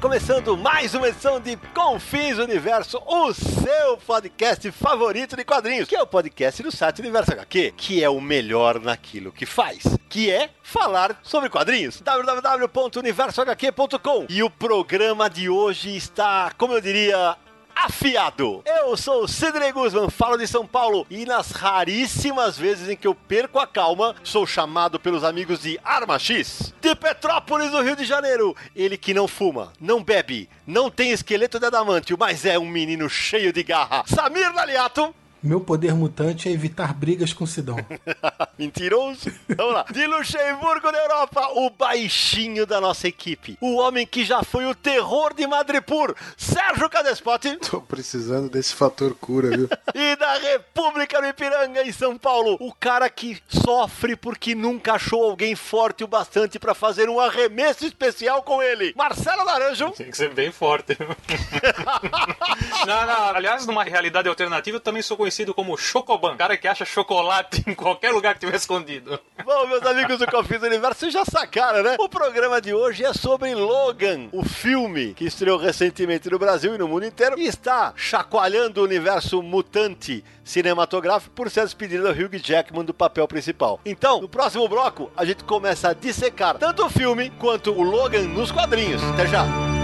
Começando mais uma edição de Confins Universo, o seu podcast favorito de quadrinhos, que é o podcast do site Universo HQ, que é o melhor naquilo que faz, que é falar sobre quadrinhos. www.universohq.com. E o programa de hoje está, como eu diria, afiado. Eu sou o Sidney Guzman, falo de São Paulo e nas raríssimas vezes em que eu perco a calma, sou chamado pelos amigos de Arma X, de Petrópolis, no Rio de Janeiro. Ele que não fuma, não bebe, não tem esqueleto de adamantio, mas é um menino cheio de garra. Samir Naliato. Meu poder mutante é evitar brigas com Sidão. Mentiroso. Vamos lá. De Luxemburgo, na Europa, o baixinho da nossa equipe. O homem que já foi o terror de Madripoor, Sérgio Cadespote. Tô precisando desse fator cura, viu? e da República do Ipiranga, em São Paulo, o cara que sofre porque nunca achou alguém forte o bastante para fazer um arremesso especial com ele. Marcelo Naranjo. Tem que ser bem forte. não, não. Aliás, numa realidade alternativa, eu também sou conhecido como Chocoban. Cara que acha chocolate em qualquer lugar que tiver escondido. Bom, meus amigos do Confins Universo, vocês já sacaram, né? O programa de hoje é sobre Logan, o filme que estreou recentemente no Brasil e no mundo inteiro e está chacoalhando o universo mutante cinematográfico por ser despedido do Hugh Jackman do papel principal. Então, no próximo bloco, a gente começa a dissecar tanto o filme quanto o Logan nos quadrinhos. Até já!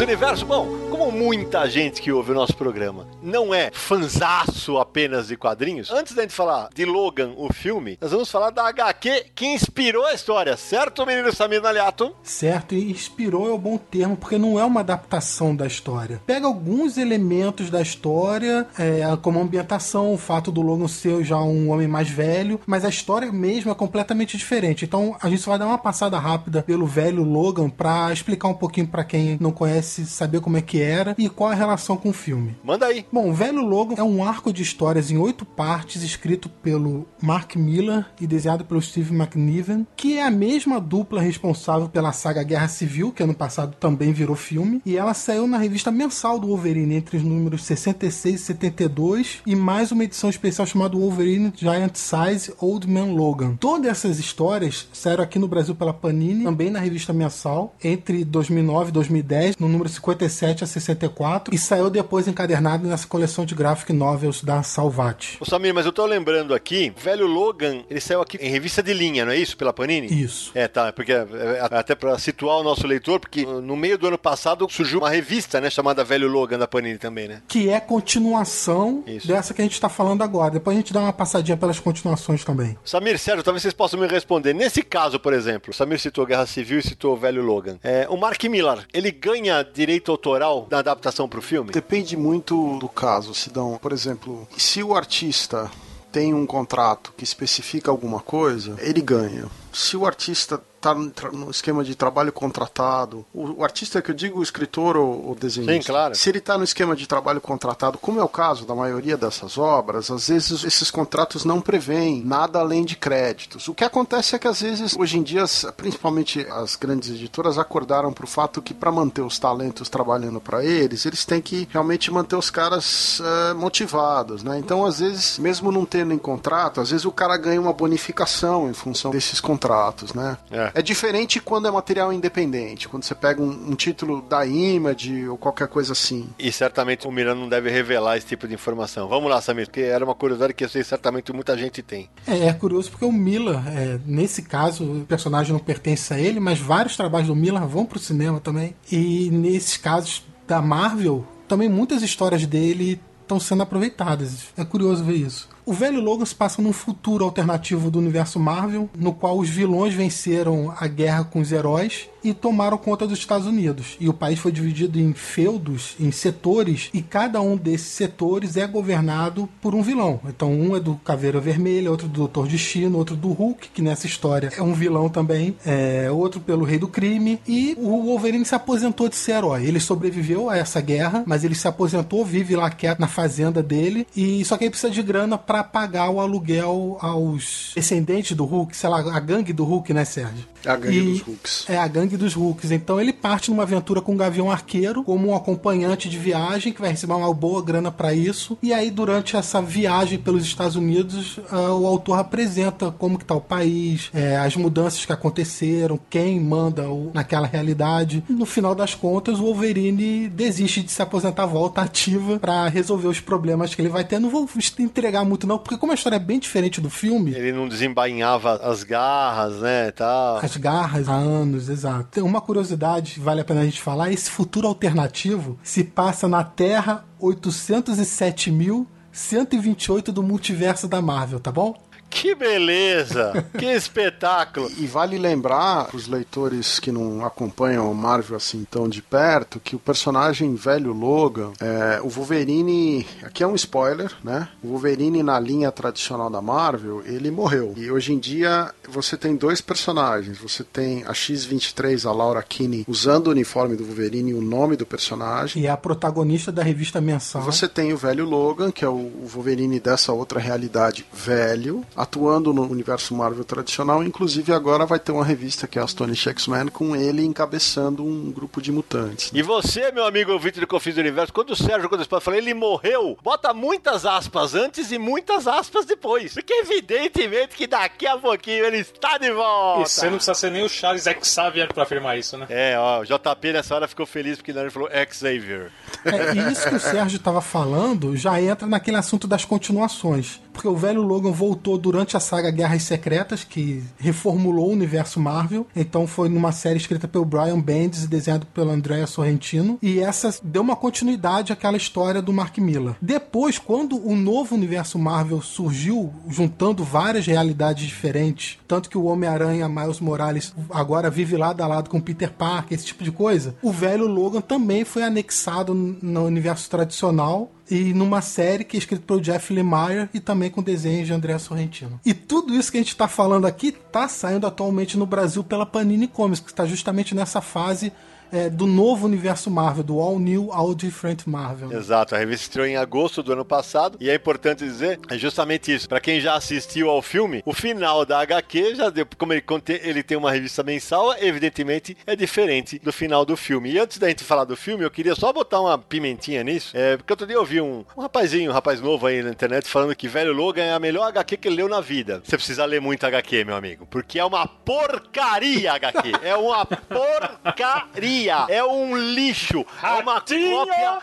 Universo. Bom, como muita gente que ouve o nosso programa não é fanzaço apenas de quadrinhos, antes da gente falar de Logan, o filme, nós vamos falar da HQ que inspirou a história, certo, menino Samir Naliato? Certo, e inspirou é o bom termo, porque não é uma adaptação da história. Pega alguns elementos da história, é, como a ambientação, o fato do Logan ser já um homem mais velho, mas a história mesmo é completamente diferente. Então a gente só vai dar uma passada rápida pelo velho Logan para explicar um pouquinho para quem não conhece, saber como é que era e qual a relação com o filme. Manda aí. Bom, Velho Logan é um arco de histórias em oito partes, escrito pelo Mark Miller e desenhado pelo Steve McNiven, que é a mesma dupla responsável pela saga Guerra Civil, que ano passado também virou filme, e ela saiu na revista mensal do Wolverine entre os números 66 e 72, e mais uma edição especial chamada Wolverine Giant Size Old Man Logan. Todas essas histórias saíram aqui no Brasil pela Panini, também na revista mensal, entre 2009 e 2010, no número 57 a 64, e saiu depois encadernado nessa coleção de graphic novels da Salvat. Ô Samir, mas eu tô lembrando aqui, velho Logan, ele saiu aqui em revista de linha, não é isso? Pela Panini? Isso. É, tá, porque é, até pra situar o nosso leitor, porque no meio do ano passado surgiu uma revista, né, chamada Velho Logan da Panini também, né? Que é continuação Isso. dessa que a gente tá falando agora. Depois a gente dá uma passadinha pelas continuações também. Samir, Sérgio, talvez vocês possam me responder. Nesse caso, por exemplo, o Samir citou Guerra Civil e citou o Velho Logan. É, o Mark Millar, ele ganha direito autoral na adaptação pro filme? Depende muito do caso, Sidão. Por exemplo, se o artista tem um contrato que especifica alguma coisa, ele ganha. Se o artista está no esquema de trabalho contratado, o, o, artista que eu digo, o escritor ou o desenhista, Sim, claro. se ele está no esquema de trabalho contratado, como é o caso da maioria dessas obras, às vezes esses contratos não prevêem nada além de créditos. O que acontece é que às vezes, hoje em dia, principalmente as grandes editoras acordaram para o fato que para manter os talentos trabalhando para eles, eles têm que realmente manter os caras uh, motivados, né? Então, às vezes, mesmo não tendo em contrato, às vezes o cara ganha uma bonificação em função desses contratos contratos, né? É. É diferente quando é material independente, quando você pega um, um título da Image ou qualquer coisa assim. E certamente o Miran não deve revelar esse tipo de informação. Vamos lá, Samir, porque era uma curiosidade que eu sei certamente muita gente tem. É, é curioso porque o Miller, é, nesse caso, o personagem não pertence a ele, mas vários trabalhos do Miller vão pro cinema também. E nesses casos da Marvel, também muitas histórias dele estão sendo aproveitadas. É curioso ver isso. O velho Logan se passa num futuro alternativo do universo Marvel, no qual os vilões venceram a guerra com os heróis e tomaram conta dos Estados Unidos. E o país foi dividido em feudos, em setores, e cada um desses setores é governado por um vilão. Então, um é do Caveira Vermelha, outro do Doutor Destino, outro do Hulk, que nessa história é um vilão também, é, outro pelo Rei do Crime. E o Wolverine se aposentou de ser herói. Ele sobreviveu a essa guerra, mas ele se aposentou, vive lá quieto na fazenda dele, e só que ele precisa de grana para pagar o aluguel aos descendentes do Hulk, sei lá, a gangue do Hulk, né, Sérgio? A gangue E- dos Hulks. É a gangue dos Hulks. Então ele parte numa aventura com o Gavião Arqueiro como um acompanhante de viagem que vai receber uma boa grana pra isso. E aí durante essa viagem pelos Estados Unidos, ah, o autor apresenta como que tá o país, é, as mudanças que aconteceram, quem manda o- naquela realidade. No final das contas, o Wolverine desiste de se aposentar, volta ativa pra resolver os problemas que ele vai ter. Não vou entregar muito não, porque como a história é bem diferente do filme, Ele não desembainhava as garras, né, tal. as garras há anos, exato. Tem uma curiosidade, vale a pena a gente falar, esse futuro alternativo se passa na Terra 807.128 do multiverso da Marvel, tá bom? Que beleza! que espetáculo! E vale lembrar, os leitores que não acompanham o Marvel assim tão de perto, que o personagem velho Logan, é, o Wolverine, aqui é um spoiler, né? O Wolverine na linha tradicional da Marvel, ele morreu. E hoje em dia você tem dois personagens. Você tem a X-23, a Laura Kinney, usando o uniforme do Wolverine e o nome do personagem. E é a protagonista da revista mensal. Você tem o velho Logan, que é o o Wolverine dessa outra realidade velho, atuando no universo Marvel tradicional. Inclusive agora vai ter uma revista que é a Astonish X-Men com ele encabeçando um grupo de mutantes. E você, meu amigo ouvinte do Confins do Universo, quando o Sérgio, quando eu falei, ele morreu, bota muitas aspas antes e muitas aspas depois. Porque evidentemente que daqui a pouquinho ele está de volta. E você não precisa ser nem o Charles Xavier pra afirmar isso, né? É, ó, o JP nessa hora ficou feliz porque ele falou Xavier. É, e isso que o Sérgio estava falando já entra naquele assunto das continuações. Porque o velho Logan voltou durante a saga Guerras Secretas, que reformulou o universo Marvel. Então foi numa série escrita pelo Brian Bendis e desenhado pelo Andrea Sorrentino. E essa deu uma continuidade àquela história do Mark Miller. Depois, quando o novo universo Marvel surgiu, juntando várias realidades diferentes, tanto que o Homem-Aranha Miles Morales agora vive lado a lado com Peter Parker, esse tipo de coisa, o velho Logan também foi anexado no universo tradicional e numa série que é escrita pelo Jeff Lemire e também com desenhos de André Sorrentino. E tudo isso que a gente está falando aqui tá saindo atualmente no Brasil pela Panini Comics, que está justamente nessa fase é, do novo universo Marvel, do All New, All Different Marvel. Exato, a revista estreou em agosto do ano passado e é importante dizer é justamente isso. Pra quem já assistiu ao filme, o final da HQ já deu, como ele, ele tem uma revista mensal, evidentemente é diferente do final do filme. E antes da gente falar do filme, eu queria só botar uma pimentinha nisso, é, porque outro dia eu vi um, um rapazinho, um rapaz novo aí na internet falando que Velho Logan é a melhor HQ que ele leu na vida. Você precisa ler muito HQ, meu amigo, porque é uma porcaria HQ. É uma porcaria. É um lixo. É uma cópia.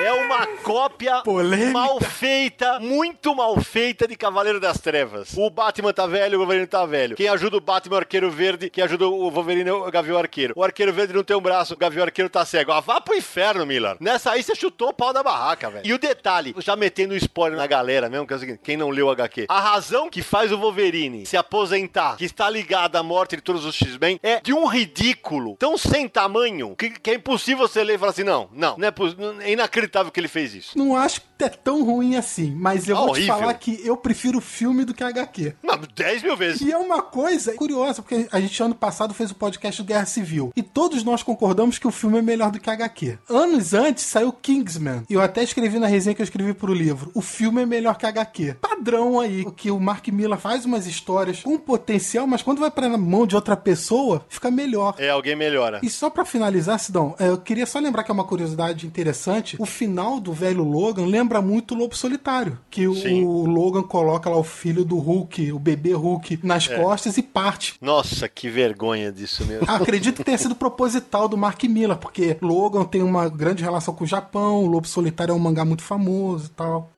É uma cópia Polêmica. mal feita, muito mal feita de Cavaleiro das Trevas. O Batman tá velho, o Wolverine tá velho. Quem ajuda o Batman é o Arqueiro Verde, quem ajuda o Wolverine é o Gavião Arqueiro. O Arqueiro Verde não tem um braço, o Gavião Arqueiro tá cego. Ah, vá pro inferno, Miller. Nessa aí você chutou o pau da barraca, velho. E o detalhe, já metendo spoiler na galera mesmo, que é o seguinte, quem não leu o HQ. A razão que faz o Wolverine se aposentar, que está ligada à morte de todos os X-Men, é de um ridículo tão sem tamanho que, que é impossível você ler e falar assim, não, não, não é, não- é inacreditável que ele fez isso. Não acho que é tão ruim assim, mas eu Ah, vou horrível. te falar que eu prefiro o filme do que HQ. Não, 10 mil vezes. E é uma coisa curiosa, porque a gente ano passado fez o podcast do Guerra Civil. E todos nós concordamos que o filme é melhor do que HQ. Anos antes saiu Kingsman. E eu até escrevi na resenha que eu escrevi pro livro. O filme é melhor que HQ. Padrão aí. O que o Mark Miller faz umas histórias com potencial, mas quando vai pra mão de outra pessoa, fica melhor. É, alguém melhora. E só pra finalizar, Sidão, é, eu queria só lembrar que é uma curiosidade interessante. O final do velho Logan lembra muito o Lobo Solitário. Que o, Sim. o Logan coloca lá o filho do Hulk, o bebê Hulk, nas É. costas e parte. Nossa, que vergonha disso mesmo. Acredito que tenha sido proposital do Mark Miller, porque Logan tem uma grande relação com o Japão, o Lobo Solitário é um mangá muito famoso e tal.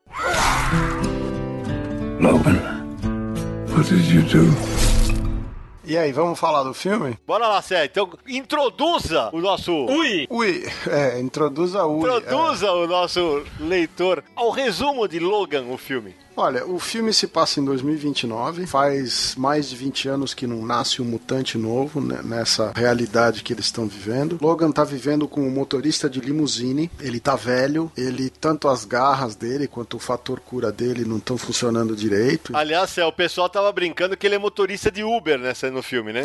Logan, what did you do? E aí, vamos falar do filme? Bora lá, Sé. Então, introduza o nosso. Ui! Ui, é, introduza o. Introduza o nosso leitor ao resumo de Logan, o filme. Olha, o filme se passa em 2029. Faz mais de 20 anos que não nasce um mutante novo né, nessa realidade que eles estão vivendo. Logan tá vivendo com um motorista de limusine. Ele tá velho. Ele, tanto as garras dele quanto o fator cura dele não estão funcionando direito. Aliás, Sé, o pessoal tava brincando que ele é motorista de Uber nessa, no filme, né?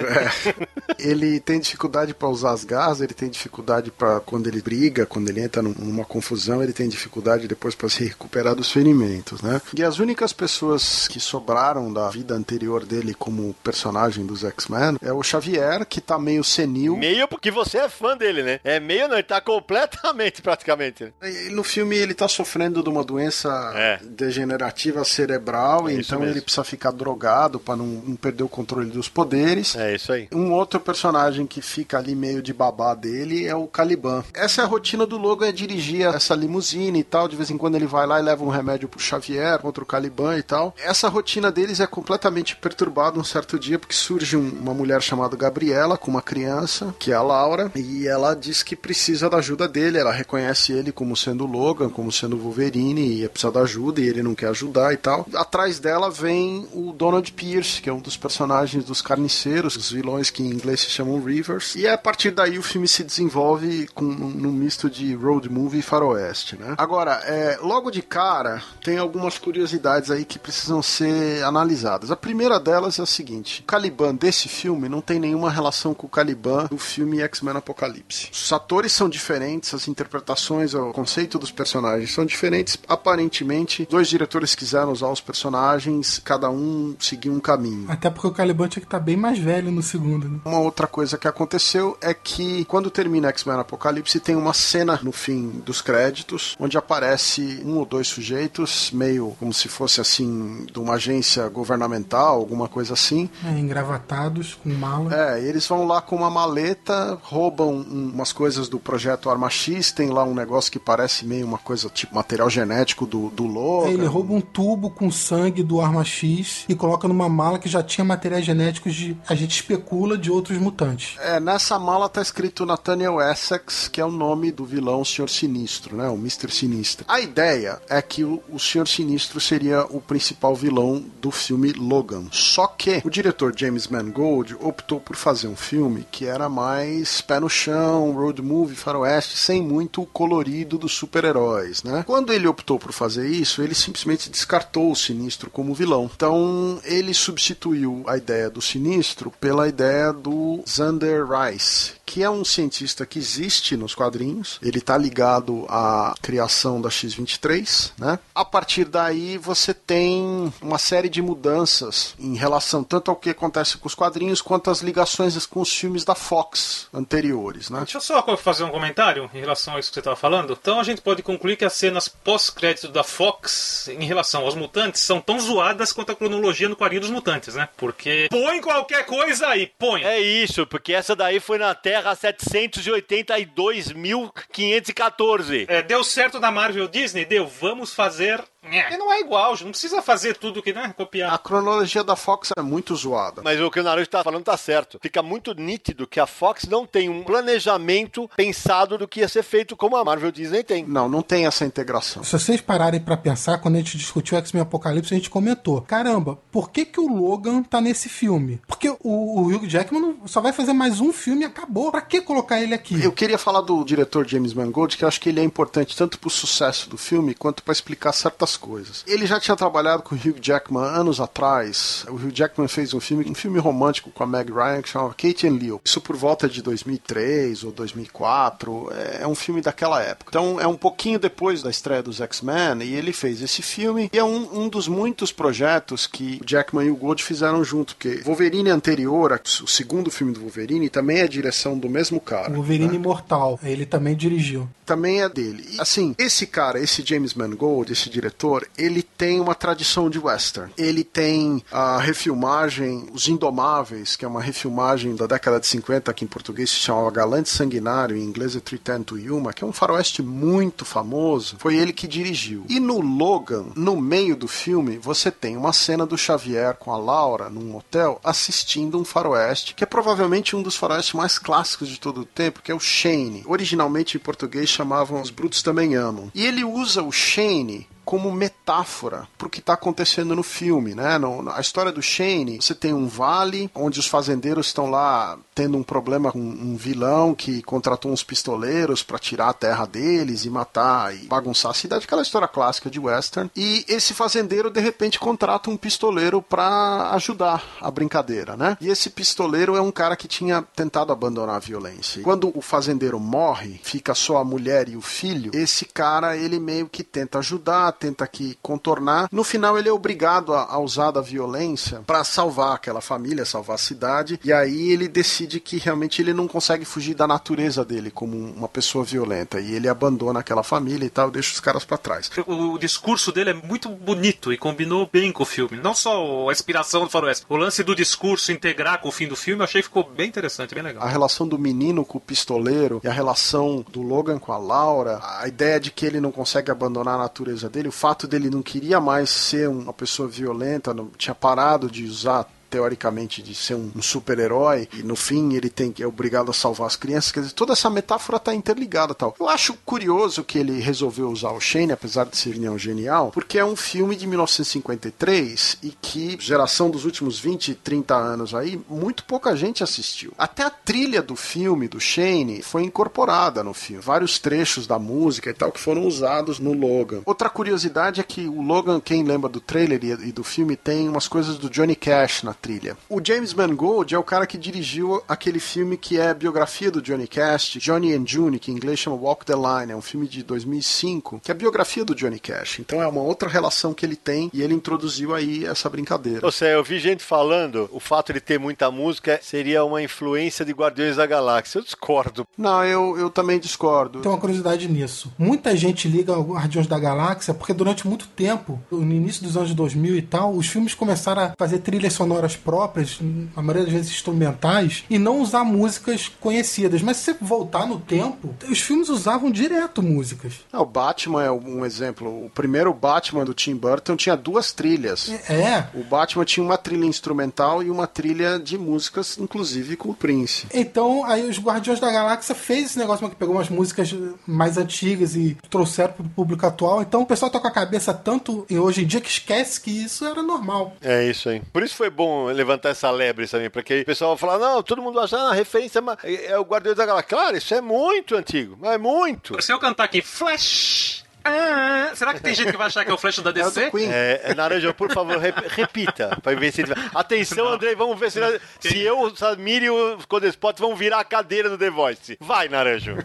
ele tem dificuldade para usar as garras, ele tem dificuldade para quando ele briga, quando ele entra num- numa confusão, ele tem dificuldade depois para se recuperar dos ferimentos, né? E as únicas pessoas que sobraram da vida anterior dele como personagem dos X-Men é o Xavier, que tá meio senil. Meio porque você é fã dele, né? É meio não, ele tá completamente, praticamente. né? E no filme ele tá sofrendo de uma doença É. degenerativa cerebral, É então mesmo. ele precisa ficar drogado para não, não perder o controle dos poderes. É isso aí. Um outro personagem que fica ali meio de babá dele é o Caliban. Essa é a rotina do Logan, é dirigir essa limusine e tal. De vez em quando ele vai lá e leva um remédio pro Xavier contra o Caliban e tal. Essa rotina deles é completamente perturbada um certo dia, porque surge um- uma mulher chamada Gabriela com uma criança, que é a Laura, e ela diz que precisa da ajuda dele. Ela reconhece ele como sendo Logan, como sendo Wolverine, e precisa da ajuda, e ele não quer ajudar e tal. Atrás dela vem o Donald Pierce, que é um dos personagens dos carniceiros, os vilões que em inglês se chamam Rivers. E a partir daí o filme se desenvolve com um, num misto de road movie e faroeste, né? Agora, é, logo de cara, tem algumas curiosidades aí que precisam ser analisadas. A primeira delas é a seguinte: o Caliban desse filme não tem nenhuma relação com o Caliban do filme X-Men Apocalipse. Os atores são diferentes, as interpretações, o conceito dos personagens são diferentes. Aparentemente, dois diretores quiseram usar os personagens, cada um seguiu um caminho. Até porque o Caliban tinha que estar bem mais velho no segundo, né? Uma outra coisa que aconteceu é que quando termina X-Men Apocalipse tem uma cena no fim dos créditos onde aparece um ou dois sujeitos meio como se fosse assim de uma agência governamental, alguma coisa assim. É, engravatados, com mala. É, eles vão lá com uma maleta, roubam um- umas coisas do projeto Arma X, tem lá um negócio que parece meio uma coisa tipo material genético do, do Logan. Ele rouba um tubo com sangue do Arma X e coloca numa mala que já tinha materiais genéticos de. A gente especula de outros mutantes. É, nessa mala tá escrito Nathaniel Essex, que é o nome do vilão Senhor Sinistro, né? O Mr. Sinistro. A ideia é que o, o Senhor Sinistro seria o principal vilão do filme Logan. Só que o diretor James Mangold optou por fazer um filme que era mais pé no chão, road movie, faroeste, sem muito o colorido dos super-heróis, né? Quando ele optou por fazer isso, ele simplesmente descartou o Sinistro como vilão. Então, ele substituiu a ideia do Sinistro pela ideia do Xander Rice, que é um cientista que existe nos quadrinhos. Ele está ligado à criação da X-23, né? A partir daí você tem uma série de mudanças em relação tanto ao que acontece com os quadrinhos quanto às ligações com os filmes da Fox anteriores, né? Deixa eu só fazer um comentário em relação a isso que você estava falando. Então a gente pode concluir que as cenas pós-crédito da Fox em relação aos mutantes são tão zoadas quanto a cronologia no quadrinho dos mutantes, né? Porque põe qualquer coisa aí, põe. É isso, porque essa daí foi na Terra 782.514. É, deu certo na Marvel Disney? Deu. Vamos fazer. E não é igual, não precisa fazer tudo que, né? A Copiar. cronologia da Fox é muito zoada. Mas o que o Naruto tá falando tá certo. Fica muito nítido que a Fox não tem um planejamento pensado do que ia ser feito como a Marvel Disney tem. Não, não tem essa integração. Se vocês pararem pra pensar, quando a gente discutiu X-Men Apocalipse, a gente comentou: caramba, por que, que o Logan tá nesse filme? Porque o, o Hugh Jackman só vai fazer mais um filme e acabou. Pra que colocar ele aqui? Eu queria falar do diretor James Mangold, que eu acho que ele é importante tanto pro sucesso do filme quanto para explicar certas coisas. Ele já tinha trabalhado com o Hugh Jackman anos atrás. O Hugh Jackman fez um filme, um filme romântico com a Meg Ryan que chama Kate and Leo. Isso por volta de 2003 ou 2004. É um filme daquela época. Então é um pouquinho depois da estreia dos X-Men e ele fez esse filme. E é um, um dos muitos projetos que o Jackman e o Gold fizeram junto. Porque Wolverine anterior, o segundo filme do Wolverine, também é direção do mesmo cara. O Wolverine né? Imortal. Ele também dirigiu. Também é dele. E, assim, esse cara, esse James Mangold, esse diretor, ele tem uma tradição de western. Ele tem a refilmagem Os Indomáveis, que é uma refilmagem da década de 50, que em português se chamava Galante Sanguinário, em inglês é 310 to Yuma, que é um faroeste muito famoso. Foi ele que dirigiu. E no Logan, no meio do filme, você tem uma cena do Xavier com a Laura num hotel assistindo um faroeste, que é provavelmente um dos faroestes mais clássicos de todo o tempo, que é o Shane. Originalmente em português chamavam Os Brutos Também Amam. E ele usa o Shane como metáfora para o que está acontecendo no filme, né? No, a história do Shane, você tem um vale onde os fazendeiros estão lá tendo um problema com um vilão que contratou uns pistoleiros para tirar a terra deles e matar e bagunçar a cidade, aquela história clássica de western. E esse fazendeiro de repente contrata um pistoleiro para ajudar a brincadeira, né? E esse pistoleiro é um cara que tinha tentado abandonar a violência. Quando o fazendeiro morre, fica só a mulher e o filho. Esse cara ele meio que tenta ajudar, tenta aqui contornar. No final ele é obrigado a, a usar da violência para salvar aquela família, salvar a cidade. E aí ele decide que realmente ele não consegue fugir da natureza dele como uma pessoa violenta e ele abandona aquela família e tal, deixa os caras para trás. O, o discurso dele é muito bonito e combinou bem com o filme. Não só a inspiração do faroeste, o lance do discurso integrar com o fim do filme, eu achei que ficou bem interessante, bem legal. A relação do menino com o pistoleiro e a relação do Logan com a Laura, a ideia de que ele não consegue abandonar a natureza dele, o fato dele não queria mais ser uma pessoa violenta, não tinha parado de usar teoricamente de ser um, um super-herói e no fim ele tem é obrigado a salvar as crianças, quer dizer, toda essa metáfora está interligada tal. Eu acho curioso que ele resolveu usar o Shane, apesar de ser um genial, porque é um filme de 1953 e que geração dos últimos 20, 30 anos aí, muito pouca gente assistiu. Até a trilha do filme do Shane foi incorporada no filme, vários trechos da música e tal que foram usados no Logan. Outra curiosidade é que o Logan, quem lembra do trailer e do filme, tem umas coisas do Johnny Cash na trilha. O James Mangold é o cara que dirigiu aquele filme que é a biografia do Johnny Cash, Johnny and June, que em inglês chama Walk the Line, é um filme de 2005, que é a biografia do Johnny Cash. Então é uma outra relação que ele tem e ele introduziu aí essa brincadeira. Ou seja, eu vi gente falando o fato de ter muita música seria uma influência de Guardiões da Galáxia. Eu discordo. Não, eu, eu também discordo. Tem uma curiosidade nisso. Muita gente liga ao Guardiões da Galáxia porque durante muito tempo, no início dos anos 2000 e tal, os filmes começaram a fazer trilhas sonoras próprias, a maioria das vezes instrumentais, e não usar músicas conhecidas. Mas se você voltar no tempo, os filmes usavam direto músicas. Ah, o Batman é um exemplo. O primeiro Batman do Tim Burton tinha duas trilhas. É. O Batman tinha uma trilha instrumental e uma trilha de músicas, inclusive com o Prince. Então, aí os Guardiões da Galáxia fez esse negócio que pegou umas músicas mais antigas e trouxeram pro público atual. Então o pessoal tá com a cabeça tanto e hoje em dia que esquece que isso era normal. É isso aí. Por isso foi bom levantar essa lebre também, porque o pessoal vai falar, não, todo mundo acha, ah, referência é o Guardiões da Galáxia. Claro, isso é muito antigo, mas é muito. Se eu cantar aqui, Flash! Ah, será que tem gente que vai achar que é o Flash da É DC? É, é, Naranja, por favor, rep- repita, pra ver se ele... Atenção, Andrei, vamos ver se, se eu, o Samir e o Codespot vão virar a cadeira do The Voice. Vai, Naranjo.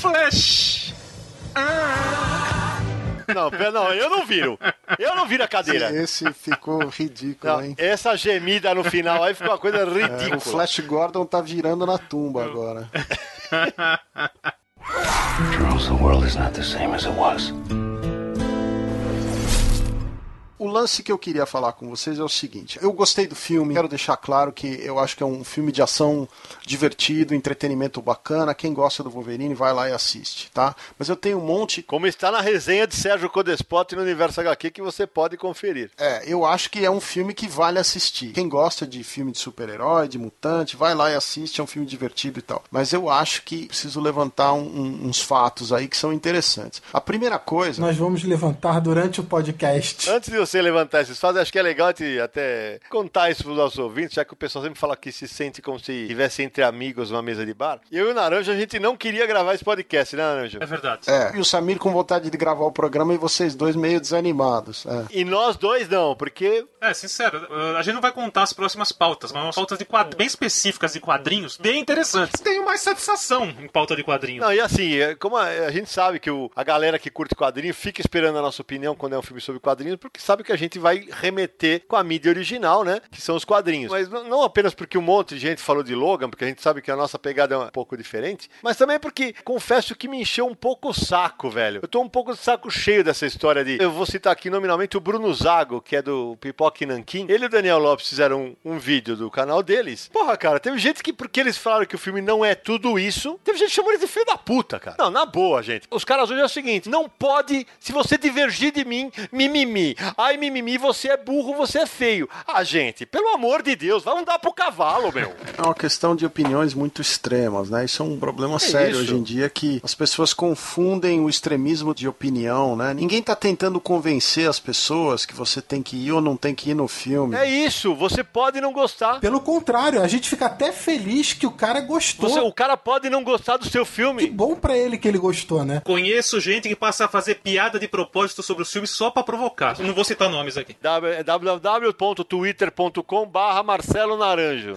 Flash! Não, pera, não, eu não viro. Eu não viro a cadeira. Esse ficou ridículo, Não, hein? essa gemida no final aí ficou uma coisa É, ridícula. o Flash Gordon tá virando na tumba agora. Charles, the world is not the same as it was. O lance que eu queria falar com vocês é o seguinte: eu gostei do filme, quero deixar claro que eu acho que é um filme de ação divertido, entretenimento bacana. Quem gosta do Wolverine vai lá e assiste, tá? Mas eu tenho um monte. Como está na resenha de Sérgio Codespot no Universo HQ que você pode conferir. É, eu acho que é um filme que vale assistir. Quem gosta de filme de super-herói, de mutante, vai lá e assiste, é um filme divertido e tal. Mas eu acho que preciso levantar um- um- uns fatos aí que são interessantes. A primeira coisa. Nós vamos levantar durante o podcast. Antes de você levantar esses fatos, acho que é legal de até contar isso pros nossos ouvintes, já que o pessoal sempre fala que se sente como se estivesse entre amigos numa mesa de bar. Eu e o Naranja, a gente não queria gravar esse podcast, né, Naranja? É verdade. É. E o Samir com vontade de gravar o programa e vocês dois meio desanimados. É. E nós dois não, porque É, sincero, a gente não vai contar as próximas pautas, mas umas pautas de quad... bem específicas de quadrinhos, bem interessantes. Tenho mais satisfação em pauta de quadrinhos. Não, e assim, é, como a, a gente sabe que o- a galera que curte quadrinho fica esperando a nossa opinião quando é um filme sobre quadrinhos, porque sabe que a gente vai remeter com a mídia original, né? Que são os quadrinhos. Mas não, apenas porque um monte de gente falou de Logan, porque a gente sabe que a nossa pegada é um pouco diferente, mas também porque confesso que me encheu um pouco o saco, velho. Eu tô um pouco de saco cheio dessa história de. Eu vou citar aqui nominalmente o Bruno Zago, que é do Pipoque Nankin. Ele e o Daniel Lopes fizeram um, um vídeo do canal deles. Porra, cara, teve gente que, porque eles falaram que o filme não é tudo isso, teve gente que chamou eles de filho da puta, cara. Não, na boa, gente. Os caras hoje é o seguinte: não pode, se você divergir de mim, mimimi. Ai, mimimi, você é burro, você é feio. Ah, gente, pelo amor de Deus, vamos dar pro cavalo, meu. É uma questão de opiniões muito extremas, né? Isso é um problema sério isso. hoje em dia que as pessoas confundem o extremismo de opinião, né? Ninguém tá tentando convencer as pessoas que você tem que ir ou não tem que ir no filme. É isso, você pode não gostar. Pelo contrário, a gente fica até feliz que o cara gostou. Você, o cara pode não gostar do seu Que filme. bom pra ele que ele gostou, né? Conheço gente que passa a fazer piada de propósito sobre os filmes só pra provocar. Não vou citar nomes aqui. É www.twitter.com barra Marcelo Naranjo.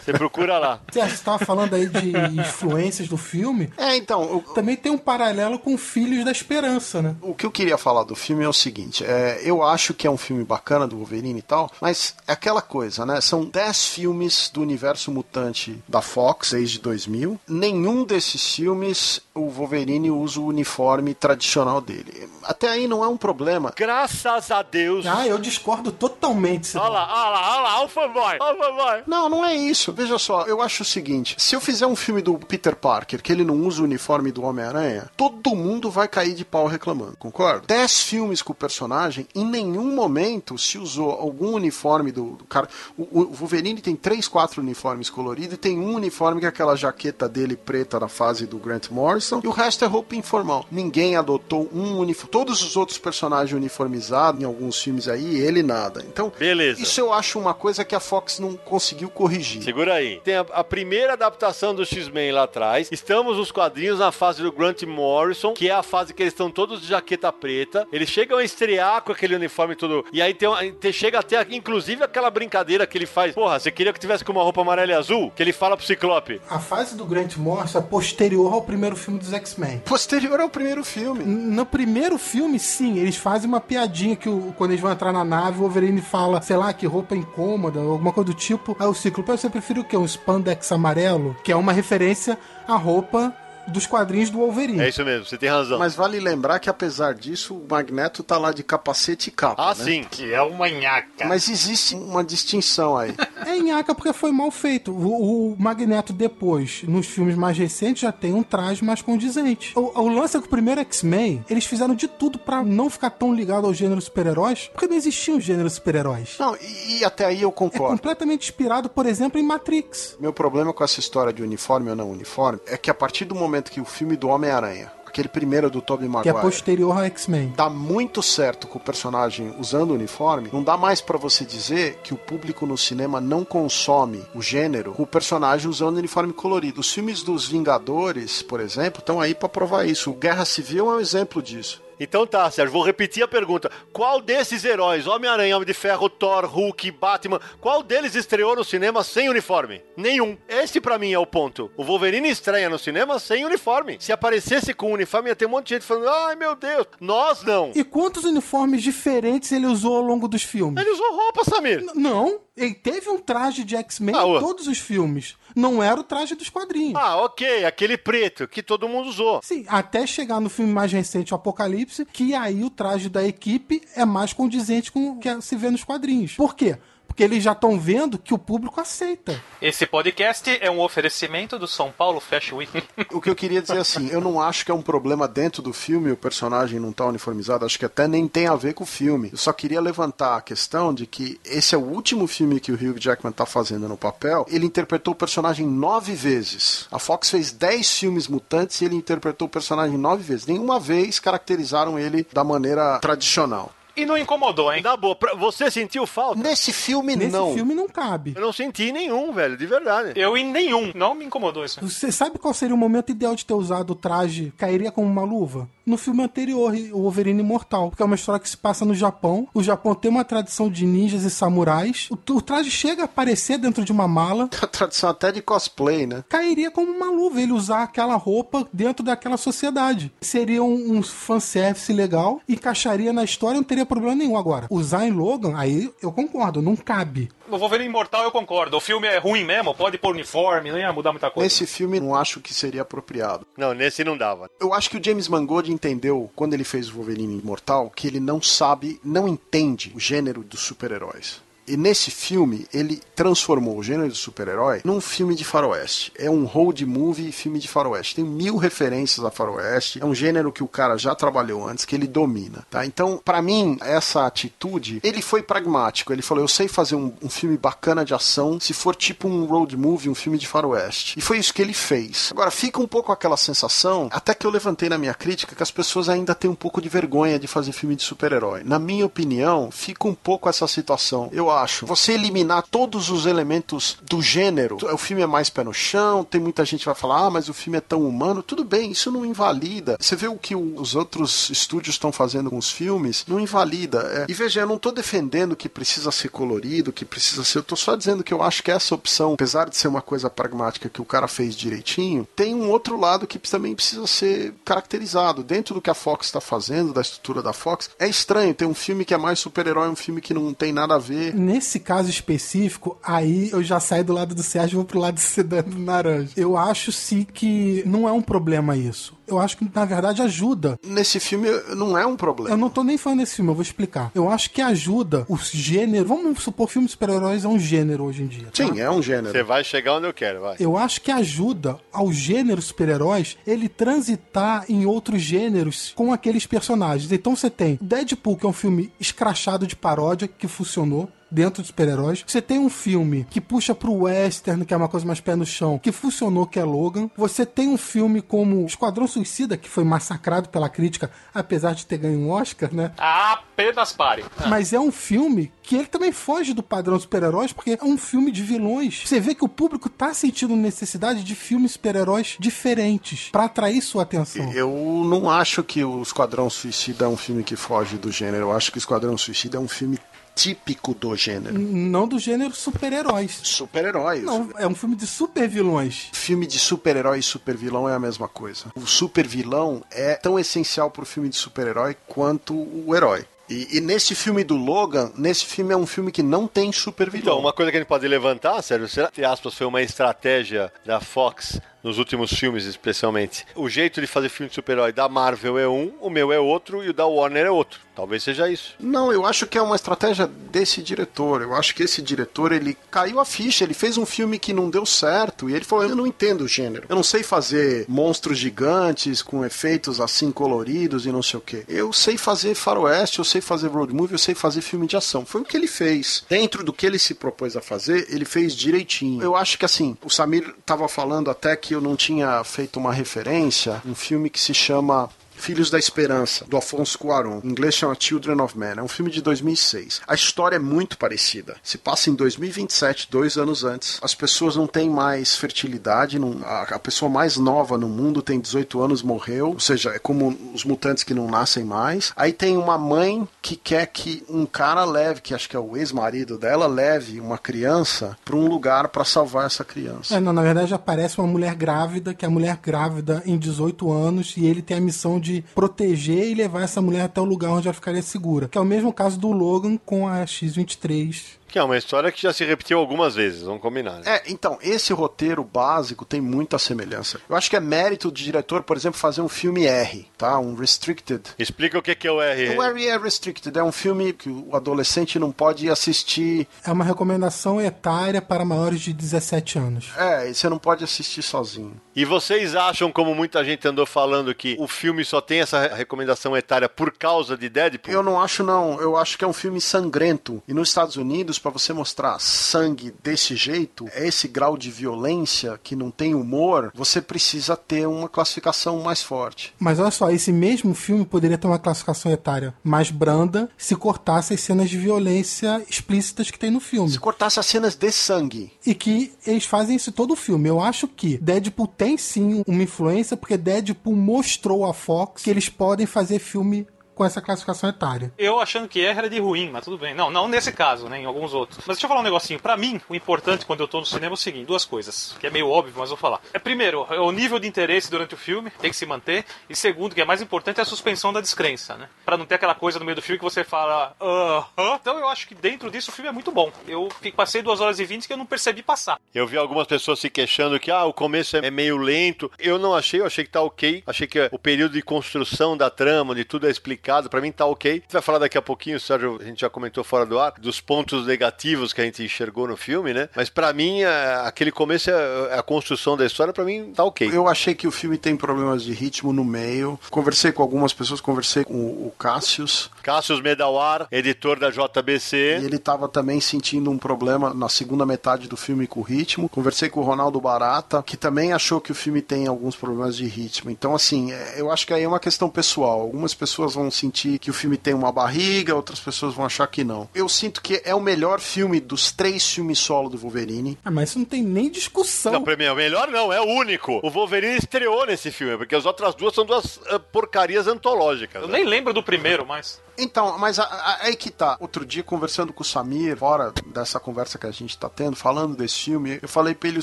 Você procura lá. Você estava falando aí de influências do filme. É, então, o, Também tem um paralelo com Filhos da Esperança, né? o que eu queria falar do filme é o seguinte: é, eu acho que é um filme bacana do Wolverine e tal, mas é aquela coisa, né? São 10 filmes do universo mutante da Fox desde 2000. Nenhum desses filmes o Wolverine usa o uniforme tradicional dele. Até aí não é um problema. Graças a Deus. Ah, eu discordo totalmente. Olha lá, olha lá, olha lá, olha o fanboy, olha o fanboy. Não, não é isso. Veja só, eu acho o seguinte: se eu fizer um filme do Peter Parker que ele não usa o uniforme do Homem-Aranha, todo mundo vai cair de pau reclamando, concorda? Dez filmes com o personagem, em nenhum momento se usou algum uniforme do, do cara. O, o Wolverine tem três, quatro uniformes coloridos e tem um uniforme que é aquela jaqueta dele preta na fase do Grant Morrison, e o resto é roupa informal. Ninguém adotou um uniforme. Todos os outros personagens uniformizados em alguns filmes aí, ele nada. Então, Beleza. isso eu acho uma coisa que a Fox não conseguiu corrigir. Segura aí. Tem a, a primeira adaptação do X-Men lá atrás. Estamos nos quadrinhos na fase do Grant Morrison, que é a fase que eles estão todos de jaqueta preta. Eles chegam a estrear com aquele uniforme todo. E aí tem, uma- tem- chega até, inclusive, aquela brincadeira que ele faz. Porra, você queria que tivesse com uma roupa amarela e azul? Que ele fala pro Ciclope. A fase do Grant Morrison é posterior ao primeiro filme dos X-Men. Posterior ao primeiro filme. No primeiro filme, sim, eles fazem uma piadinha que o, quando eles vão entrar na nave, o Wolverine fala, sei lá, que roupa incômoda, alguma coisa do tipo. Aí o Ciclope, você prefere o quê? Um spandex amarelo? Que é uma referência à roupa dos quadrinhos do Wolverine. É isso mesmo, você tem razão. Mas vale lembrar que apesar disso, o Magneto tá lá de capacete e capa. ah, né? sim. Que é uma nhaca. Mas existe uma distinção aí. É nhaca porque foi mal feito. O, o Magneto depois, nos filmes mais recentes, já tem um traje mais condizente. O, o lance é que o primeiro X-Men, eles fizeram de tudo pra não ficar tão ligado ao gênero super-heróis, porque não existiam gêneros super-heróis. Não, e, e até aí eu É concordo. completamente inspirado, por exemplo, em Matrix. Meu problema com essa história de uniforme ou não uniforme é que a partir do momento que o filme do Homem-Aranha, aquele primeiro do Tobey Que é Maguire, posterior ao X-Men. dá muito certo com o personagem usando o uniforme, não dá mais pra você dizer que o público no cinema não consome o gênero com o personagem usando o uniforme colorido. Os filmes dos Vingadores, por exemplo, estão aí pra provar isso. O Guerra Civil é um exemplo disso. Então tá, Sérgio, vou repetir a pergunta. Qual desses heróis, Homem-Aranha, Homem de Ferro, Thor, Hulk, Batman, qual deles estreou no cinema sem uniforme? Nenhum. Esse pra mim é o ponto. O Wolverine estreia no cinema sem uniforme. Se aparecesse com uniforme, ia ter um monte de gente falando, ai meu Deus, nós não. E quantos uniformes diferentes ele usou ao longo dos filmes? Ele usou roupa, Samir. N- Não, ele teve um traje de X-Men Ah, em todos os filmes. Não era o traje dos quadrinhos. Ah, ok, aquele preto que todo mundo usou. Sim, até chegar no filme mais recente, o Apocalipse, que aí o traje da equipe é mais condizente com o que se vê nos quadrinhos. Por quê? Porque eles já estão vendo que o público aceita. Esse podcast é um oferecimento do São Paulo Fashion Week. O que eu queria dizer assim, eu não acho que é um problema dentro do filme o personagem não tá uniformizado, acho que até nem tem a ver com o filme. Eu só queria levantar a questão de que esse é o último filme que o Hugh Jackman tá fazendo no papel. Ele interpretou o personagem nove vezes. A Fox fez dez filmes mutantes e ele interpretou o personagem nove vezes. Nenhuma vez caracterizaram ele da maneira tradicional. E não incomodou, hein? Na boa, pra- você sentiu falta? Nesse filme, Nesse não. filme não cabe. Eu não senti nenhum, velho, de verdade. Eu em nenhum. Não me incomodou isso. Você sabe qual seria o momento ideal de ter usado o traje? Cairia como uma luva? No filme anterior, o Wolverine Imortal. Porque é uma história que se passa no Japão. O Japão tem uma tradição de ninjas e samurais. O, o traje chega a aparecer dentro de uma mala. A tradição até de cosplay, né? Cairia como uma luva ele usar aquela roupa dentro daquela sociedade. Seria um, um fanservice legal, encaixaria na história, não teria problema nenhum. Agora, usar em Logan, aí eu concordo, não cabe. No Wolverine Imortal eu concordo. O filme é ruim mesmo, pode pôr uniforme, não ia mudar muita coisa. Nesse filme, não acho que seria apropriado. Não, nesse não dava. Eu acho que o James Mangold entendeu, quando ele fez o Wolverine Imortal, que ele não sabe, não entende o gênero dos super-heróis. E nesse filme, ele transformou o gênero de super-herói num filme de faroeste. É um road movie filme de faroeste. Tem mil referências a faroeste. É um gênero que o cara já trabalhou antes, que ele domina. Tá? Então, pra mim, essa atitude, ele foi pragmático. Ele falou: eu sei fazer um, um filme bacana de ação se for tipo um road movie, um filme de faroeste. E foi isso que ele fez. Agora, fica um pouco aquela sensação, até que eu levantei na minha crítica, que as pessoas ainda têm um pouco de vergonha de fazer filme de super-herói. Na minha opinião, fica um pouco essa situação. Eu acho. Você eliminar todos os elementos do gênero. O filme é mais pé no chão, tem muita gente que vai falar, ah, mas o filme é tão humano. Tudo bem, isso não invalida. Você vê o que os outros estúdios estão fazendo com os filmes, não invalida. É. E veja, eu não tô defendendo que precisa ser colorido, que precisa ser. Eu tô só dizendo que eu acho que essa opção, apesar de ser uma coisa pragmática que o cara fez direitinho, tem um outro lado que também precisa ser caracterizado. Dentro do que a Fox está fazendo, da estrutura da Fox, é estranho ter um filme que é mais super-herói, um filme que não tem nada a ver. Nesse caso específico, aí eu já saio do lado do Sérgio e vou pro lado do Naranja. Eu acho sim que não é um problema isso. Eu acho que, na verdade, ajuda. Nesse filme não é um problema. Eu não tô nem falando desse filme, eu vou explicar. Eu acho que ajuda os gêneros. Vamos supor que filme de super-heróis é um gênero hoje em dia. tá? Sim, é um gênero. Você vai chegar onde eu quero, vai. Eu acho que ajuda ao gênero super-heróis ele transitar em outros gêneros com aqueles personagens. Então você tem Deadpool, que é um filme escrachado de paródia que funcionou. Dentro de super-heróis. Você tem um filme que puxa pro western, que é uma coisa mais pé no chão, que funcionou, que é Logan. Você tem um filme como Esquadrão Suicida, que foi massacrado pela crítica, apesar de ter ganho um Oscar, né? Apenas pare. Mas é um filme que ele também foge do padrão super-heróis, porque é um filme de vilões. Você vê que o público tá sentindo necessidade de filmes super-heróis diferentes pra atrair sua atenção. Eu não acho que o Esquadrão Suicida é um filme que foge do gênero. Eu acho que o Esquadrão Suicida é um filme típico do gênero. Não do gênero super-heróis. Super-heróis. Não, é um filme de super-vilões. Filme de super-herói e super-vilão é a mesma coisa. O super-vilão é tão essencial pro filme de super-herói quanto o herói. E, e nesse filme do Logan, nesse filme é um filme que não tem super-vilão. Então, uma coisa que a gente pode levantar, Sérgio, será que, aspas, foi uma estratégia da Fox nos últimos filmes, especialmente? O jeito de fazer filme de super-herói da Marvel é um, o meu é outro e o da Warner é outro. Talvez seja isso. Não, eu acho que é uma estratégia desse diretor. Eu acho que esse diretor, ele caiu a ficha, ele fez um filme que não deu certo e ele falou: "Eu não entendo o gênero. Eu não sei fazer monstros gigantes com efeitos assim coloridos e não sei o quê. Eu sei fazer faroeste, eu sei fazer road movie, eu sei fazer filme de ação". Foi o que ele fez. Dentro do que ele se propôs a fazer, ele fez direitinho. Eu acho que assim, o Samir tava falando até que eu não tinha feito uma referência, um filme que se chama Filhos da Esperança, do Afonso Cuarón. Em inglês chama Children of Men. É um filme de 2006. A história é muito parecida. Se passa em 2027, dois anos antes. As pessoas não têm mais fertilidade. Não, a, a pessoa mais nova no mundo tem 18 anos, morreu. Ou seja, é como os mutantes que não nascem mais. Aí tem uma mãe que quer que um cara leve, que acho que é o ex-marido dela, leve uma criança para um lugar para salvar essa criança. É, não, na verdade aparece uma mulher grávida, que é a mulher grávida em 18 anos, e ele tem a missão de proteger e levar essa mulher até o lugar onde ela ficaria segura. Que é o mesmo caso do Logan com a X-23. Que é uma história que já se repetiu algumas vezes, vamos combinar. Né? É, então, esse roteiro básico tem muita semelhança. Eu acho que é mérito do diretor, por exemplo, fazer um filme R, tá? Um Restricted. Explica o que que é o R. O R é Restricted, é um filme que o adolescente não pode assistir. É uma recomendação etária para maiores de 17 anos. É, e você não pode assistir sozinho. E vocês acham, como muita gente andou falando, que o filme só tem essa recomendação etária por causa de Deadpool? Eu não acho, não. Eu acho que é um filme sangrento. E nos Estados Unidos, concebidos para você mostrar sangue desse jeito, esse grau de violência que não tem humor, você precisa ter uma classificação mais forte. Mas olha só, esse mesmo filme poderia ter uma classificação etária mais branda se cortasse as cenas de violência explícitas que tem no filme. Se cortasse as cenas de sangue. E que eles fazem isso todo o filme. Eu acho que Deadpool tem sim uma influência, porque Deadpool mostrou à Fox que eles podem fazer filme com essa classificação etária. Eu achando que R era de ruim, mas tudo bem. Não, não nesse caso, né? Em alguns outros. Mas deixa eu falar um negocinho. Pra mim, o importante quando eu tô no cinema é o seguinte: duas coisas. Que é meio óbvio, mas vou falar. É primeiro, é o nível de interesse durante o filme, tem que se manter. E segundo, que é mais importante, é a suspensão da descrença, né? Pra não ter aquela coisa no meio do filme que você fala, aham. Então eu acho que dentro disso o filme é muito bom. Eu passei duas horas e vinte que eu não percebi passar. Eu vi algumas pessoas se queixando que ah, o começo é meio lento. Eu não achei, eu achei que tá ok. Achei que o período de construção da trama, de tudo é explicado, pra mim tá ok. A gente vai falar daqui a pouquinho, Sérgio, a gente já comentou fora do ar, dos pontos negativos que a gente enxergou no filme, né? Mas pra mim, é, aquele começo, é, a construção da história, pra mim tá ok. Eu achei que o filme tem problemas de ritmo no meio. Conversei com algumas pessoas, conversei com o Cassius. Cassius Medawar, editor da JBC. E ele tava também sentindo um problema na segunda metade do filme com o ritmo. Conversei com o Ronaldo Barata, que também achou que o filme tem alguns problemas de ritmo. Então, assim, é, eu acho que aí é uma questão pessoal. Algumas pessoas vão sentir que o filme tem uma barriga, outras pessoas vão achar que não. Eu sinto que é o melhor filme dos três filmes solo do Wolverine. Ah, mas isso não tem nem discussão. Não, pra mim, é o melhor não, é o único. O Wolverine estreou nesse filme, porque as outras duas são duas uh, porcarias antológicas. Eu né? nem lembro do primeiro, mas. Então, mas aí que tá. Outro dia, conversando com o Samir, fora dessa conversa que a gente tá tendo, falando desse filme, eu falei pra ele o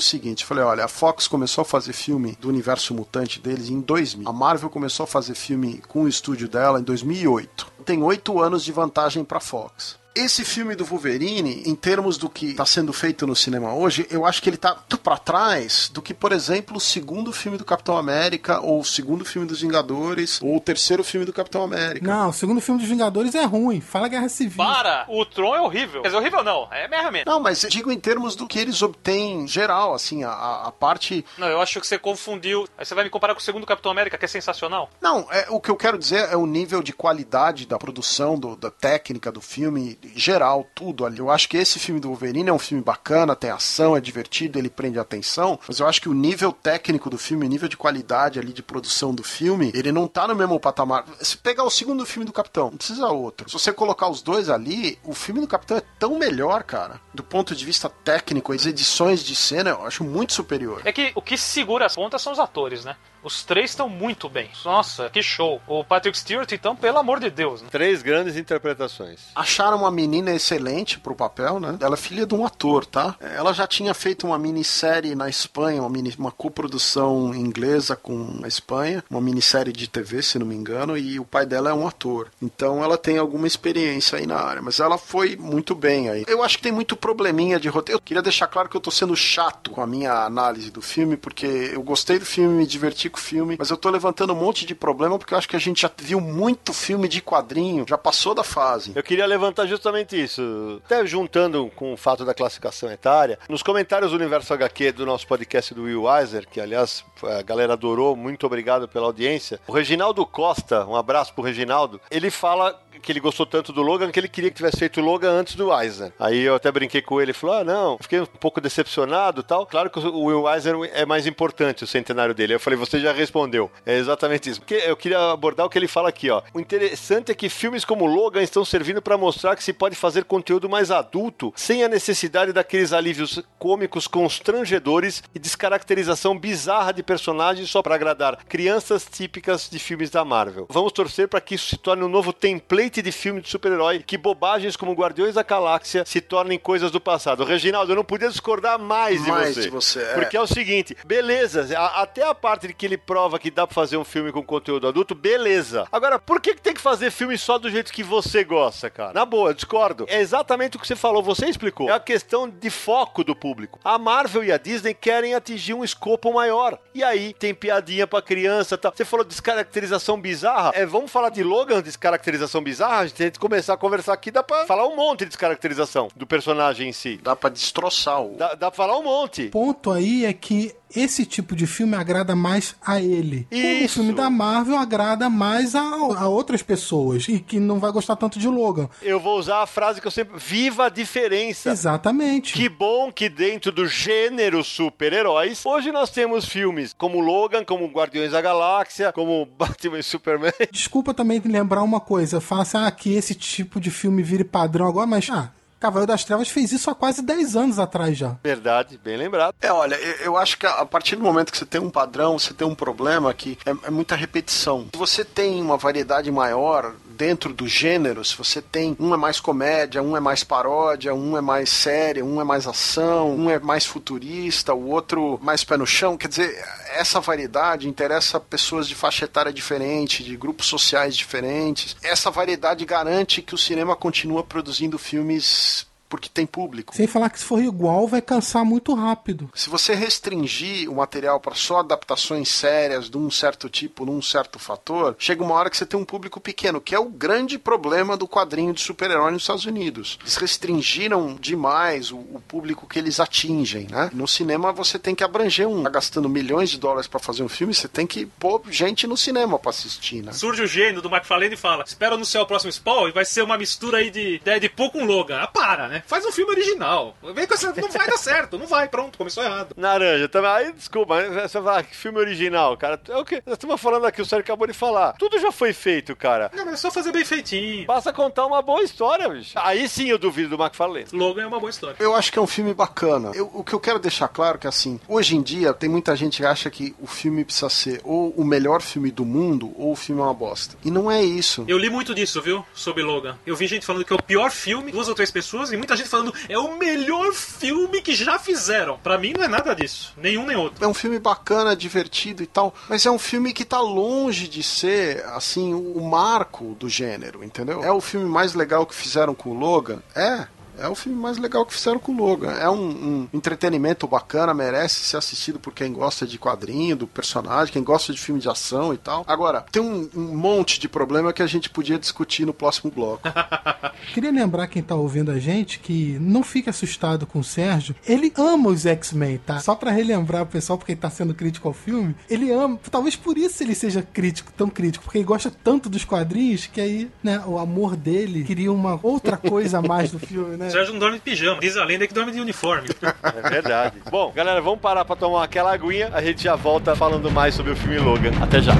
seguinte: falei, olha, a Fox começou a fazer filme do universo mutante deles em 2000. A Marvel começou a fazer filme com o estúdio dela em 2008. Tem oito anos de vantagem pra Fox. Esse filme do Wolverine, em termos do que está sendo feito no cinema hoje, eu acho que ele tá muito para trás do que, por exemplo, o segundo filme do Capitão América, ou o segundo filme dos Vingadores, ou o terceiro filme do Capitão América. Não, o segundo filme dos Vingadores é ruim. Fala Guerra Civil. Para! O Tron é horrível. Quer dizer, horrível não. É meramente. Não, mas digo em termos do que eles obtêm geral, assim, a, a parte. Não, eu acho que você confundiu. Aí você vai me comparar com o segundo Capitão América, que é sensacional. Não, é, o que eu quero dizer é o nível de qualidade da produção, do- da técnica do filme, geral, tudo ali. Eu acho que esse filme do Wolverine é um filme bacana, tem ação, é divertido, ele prende a atenção, mas eu acho que o nível técnico do filme, o nível de qualidade ali de produção do filme, ele não tá no mesmo patamar. Se pegar o segundo filme do Capitão, não precisa outro. Se você colocar os dois ali, o filme do Capitão é tão melhor, cara. Do ponto de vista técnico, as edições de cena, eu acho muito superior. É que o que segura as pontas são os atores, né? Os três estão muito bem. Nossa, que show. O Patrick Stewart, então, pelo amor de Deus, né? Três grandes interpretações. Acharam uma menina excelente pro papel, né? Ela é filha de um ator, tá? Ela já tinha feito uma minissérie na Espanha, uma, mini, uma coprodução inglesa com a Espanha, uma minissérie de TV, se não me engano, e o pai dela é um ator. Então ela tem alguma experiência aí na área, mas ela foi muito bem aí. Eu acho que tem muito probleminha de roteiro. Eu queria deixar claro que eu tô sendo chato com a minha análise do filme, porque eu gostei do filme, me diverti filme, mas eu tô levantando um monte de problema porque eu acho que a gente já viu muito filme de quadrinho, já passou da fase. Eu queria levantar justamente isso. Até juntando com o fato da classificação etária, nos comentários do Universo HQ do nosso podcast do Will Weiser, que aliás a galera adorou, muito obrigado pela audiência. O Reginaldo Costa, um abraço pro Reginaldo, ele fala que ele gostou tanto do Logan que ele queria que tivesse feito o Logan antes do Eisner. Aí eu até brinquei com ele falou: ah, não, fiquei um pouco decepcionado tal. Claro que o Will Eisner é mais importante, o centenário dele. Eu falei: você já respondeu. É exatamente isso. Porque eu queria abordar o que ele fala aqui, ó. O interessante é que filmes como Logan estão servindo para mostrar que se pode fazer conteúdo mais adulto sem a necessidade daqueles alívios cômicos constrangedores e descaracterização bizarra de personagens só para agradar crianças típicas de filmes da Marvel. Vamos torcer para que isso se torne um novo template de filme de super-herói, que bobagens como Guardiões da Galáxia se tornem coisas do passado. Reginaldo, eu não podia discordar mais de Mais você. de você, é. Porque é o seguinte, beleza, a- até a parte de que ele prova que dá pra fazer um filme com conteúdo adulto, beleza. Agora, por que, que tem que fazer filme só do jeito que você gosta, cara? Na boa, eu discordo. É exatamente o que você falou, você explicou. É a questão de foco do público. A Marvel e a Disney querem atingir um escopo maior. E aí tem piadinha pra criança e tal. Você falou de descaracterização bizarra. É, vamos falar de Logan, descaracterização bizarra. Filmes. Ah, a gente tem que começar a conversar aqui, dá pra falar um monte de descaracterização do personagem em si. Dá pra destroçar o. Dá, dá pra falar um monte. O ponto aí é que esse tipo de filme agrada mais a ele. Como o Isso. filme da Marvel agrada mais a, a outras pessoas e que não vai gostar tanto de Logan. Eu vou usar a frase que eu sempre. Viva a diferença! Exatamente. Que bom que dentro do gênero super-heróis, hoje nós temos filmes como Logan, como Guardiões da Galáxia, como Batman e Superman. Desculpa também lembrar uma coisa. Fala ah, que esse tipo de filme vire padrão agora, mas, ah, Cavaleiro das Trevas fez isso há quase 10 anos atrás já. Verdade, bem lembrado. É, olha, eu, eu acho que a a partir do momento que você tem um padrão, você tem um problema que é, é muita repetição. Se você tem uma variedade maior dentro do gênero, se você tem um é mais comédia, um é mais paródia, um é mais séria, um é mais ação, um é mais futurista, o outro mais pé no chão, quer dizer, essa variedade interessa pessoas de faixa etária diferente, de grupos sociais diferentes. Essa variedade garante que o cinema continua produzindo filmes porque tem público. Sem falar que se for igual, vai cansar muito rápido. Se você restringir o material para só adaptações sérias de um certo tipo, num certo fator, chega uma hora que você tem um público pequeno, que é o grande problema do quadrinho de super-herói nos Estados Unidos. Eles restringiram demais o, o público que eles atingem, né? No cinema você tem que abranger um, tá gastando milhões de dólares para fazer um filme, você tem que pôr gente no cinema para assistir, né? Surge o gênio do McFarlane e fala: Espero no céu o próximo Spawn e vai ser uma mistura aí de Deadpool com Logan. Ah, para, né? Faz um filme original. Vem com essa. Não vai dar certo, não vai, pronto, começou errado. Naranja, também. Aí, desculpa, você fala, ah, que filme original, cara. É o que nós estamos falando aqui, o Sérgio acabou de falar. Tudo já foi feito, cara. Não, mas é só fazer bem feitinho. Basta contar uma boa história, bicho. Aí sim eu duvido do McFarlane. Logan é uma boa história. Eu acho que é um filme bacana. Eu- o que eu quero deixar claro é que, assim, hoje em dia tem muita gente que acha que o filme precisa ser ou o melhor filme do mundo ou o filme é uma bosta. E não é isso. Eu li muito disso, viu? Sobre Logan. Eu vi gente falando que é o pior filme, duas ou três pessoas, e muita gente falando é o melhor filme que já fizeram. Pra mim não é nada disso. Nenhum nem outro. É um filme bacana, divertido e tal, mas é um filme que tá longe de ser, assim, o marco do gênero, entendeu? É o filme mais legal que fizeram com o Logan? É. É o filme mais legal que fizeram com o Logan. É um, um entretenimento bacana, merece ser assistido por quem gosta de quadrinho, do personagem, quem gosta de filme de ação e tal. Agora, tem um, um monte de problema que a gente podia discutir no próximo bloco. Queria lembrar quem tá ouvindo a gente que não fique assustado com o Sérgio. Ele ama os X-Men, tá? Só pra relembrar o pessoal, porque ele tá sendo crítico ao filme. Ele ama, talvez por isso ele seja crítico, tão crítico, porque ele gosta tanto dos quadrinhos que aí, né, o amor dele queria uma outra coisa a mais do filme, né? O Sérgio não dorme de pijama. Diz a lenda que dorme de uniforme. É verdade. Bom, galera, vamos parar pra tomar aquela aguinha. A gente já volta falando mais sobre o filme Logan. Até já.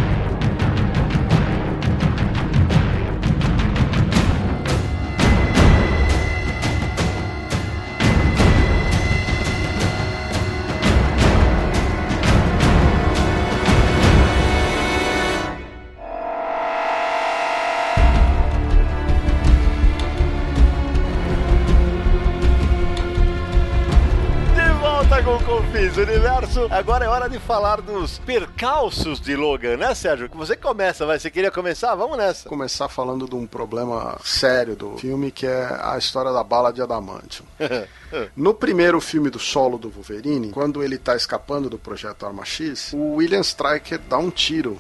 Universo. Agora é hora de falar dos percalços de Logan, né, Sérgio? Que você começa, vai. Você queria começar? Vamos nessa. Começar falando de um problema sério do filme, que é a história da bala de adamantium. No primeiro filme do solo do Wolverine, quando ele tá escapando do projeto Arma X, o William Stryker dá um tiro.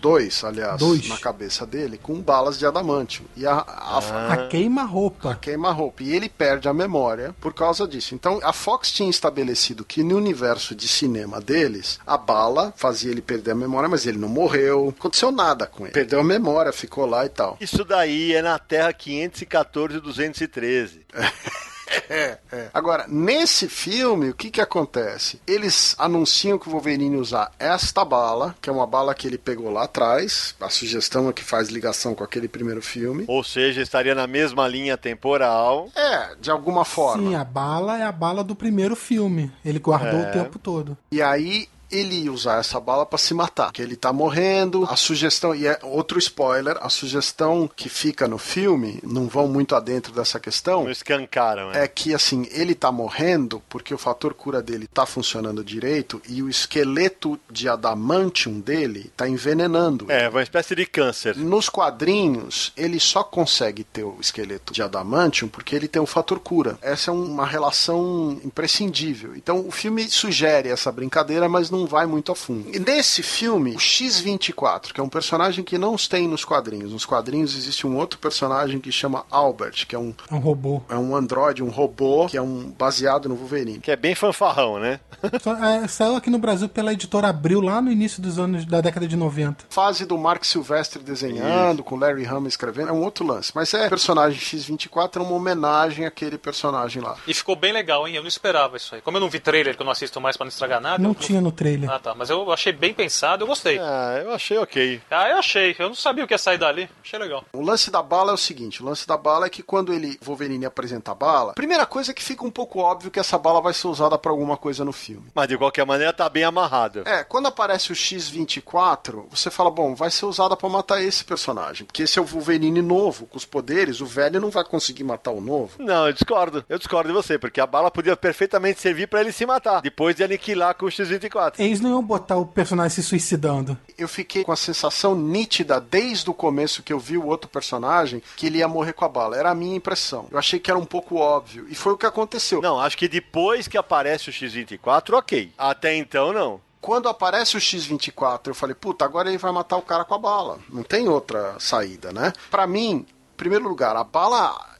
Dois, aliás, Dois. na cabeça dele, com balas de adamantium. E a, a, A queima-roupa. queima-roupa. E ele perde a memória por causa disso. Então, a Fox tinha estabelecido que no universo de cinema deles, a bala fazia ele perder a memória, mas ele não morreu. Não aconteceu nada com ele. Perdeu a memória, ficou lá e tal. Isso daí é na Terra 514 213. É, é. Agora, nesse filme, o que que acontece? Eles anunciam que o Wolverine usar esta bala, que é uma bala que ele pegou lá atrás. A sugestão é que faz ligação com aquele primeiro filme. Ou seja, estaria na mesma linha temporal. É, de alguma forma. Sim, a bala é a bala do primeiro filme. Ele guardou É. o tempo todo. E aí ele ia usar essa bala pra se matar, que ele tá morrendo. A sugestão e é outro spoiler, a sugestão que fica no filme, não vão muito adentro dessa questão, Não escancaram, né? é que assim, ele tá morrendo porque o fator cura dele tá funcionando direito e o esqueleto de adamantium dele tá envenenando. É, uma espécie de câncer. Nos quadrinhos, ele só consegue ter o esqueleto de adamantium porque ele tem o fator cura. Essa é uma relação imprescindível. Então, o filme sugere essa brincadeira, mas não não vai muito a fundo. E nesse filme, o X-24, que é um personagem que não tem nos quadrinhos. Nos quadrinhos existe um outro personagem que chama Albert, que é um, É um robô. é um androide, um robô, que é um baseado no Wolverine. Que é bem fanfarrão, né? É, saiu aqui no Brasil pela editora Abril lá no início dos anos da década de 90. Fase do Mark Silvestre desenhando, com Larry Hama escrevendo, é um outro lance. Mas é personagem X-24, é uma homenagem àquele personagem lá. E ficou bem legal, hein? Eu não esperava isso aí. Como eu não vi trailer, que eu não assisto mais pra não estragar nada. Não eu tinha no trailer. Ah, tá. Mas eu achei bem pensado, eu gostei. Ah, eu achei ok. Ah, eu achei. Eu não sabia o que ia sair dali. Achei legal. O lance da bala é o seguinte: o lance da bala é que quando ele, Wolverine, apresenta a bala, primeira coisa é que fica um pouco óbvio que essa bala vai ser usada pra alguma coisa no filme. Mas de qualquer maneira tá bem amarrado. É, quando aparece o X-24, você fala, bom, vai ser usada pra matar esse personagem. Porque esse é o Wolverine novo, com os poderes, o velho não vai conseguir matar o novo. Não, eu discordo. Eu discordo de você, porque a bala podia perfeitamente servir pra ele se matar, depois de aniquilar com o X-24. Eles não iam botar o personagem se suicidando. Eu fiquei com a sensação nítida desde o começo que eu vi o outro personagem que ele ia morrer com a bala. Era a minha impressão. Eu achei que era um pouco óbvio. E foi o que aconteceu. Não, acho que depois que aparece o X-24, ok. Até então, não. Quando aparece o X-24, eu falei, puta, agora ele vai matar o cara com a bala. Não tem outra saída, né? Pra mim, em primeiro lugar, a bala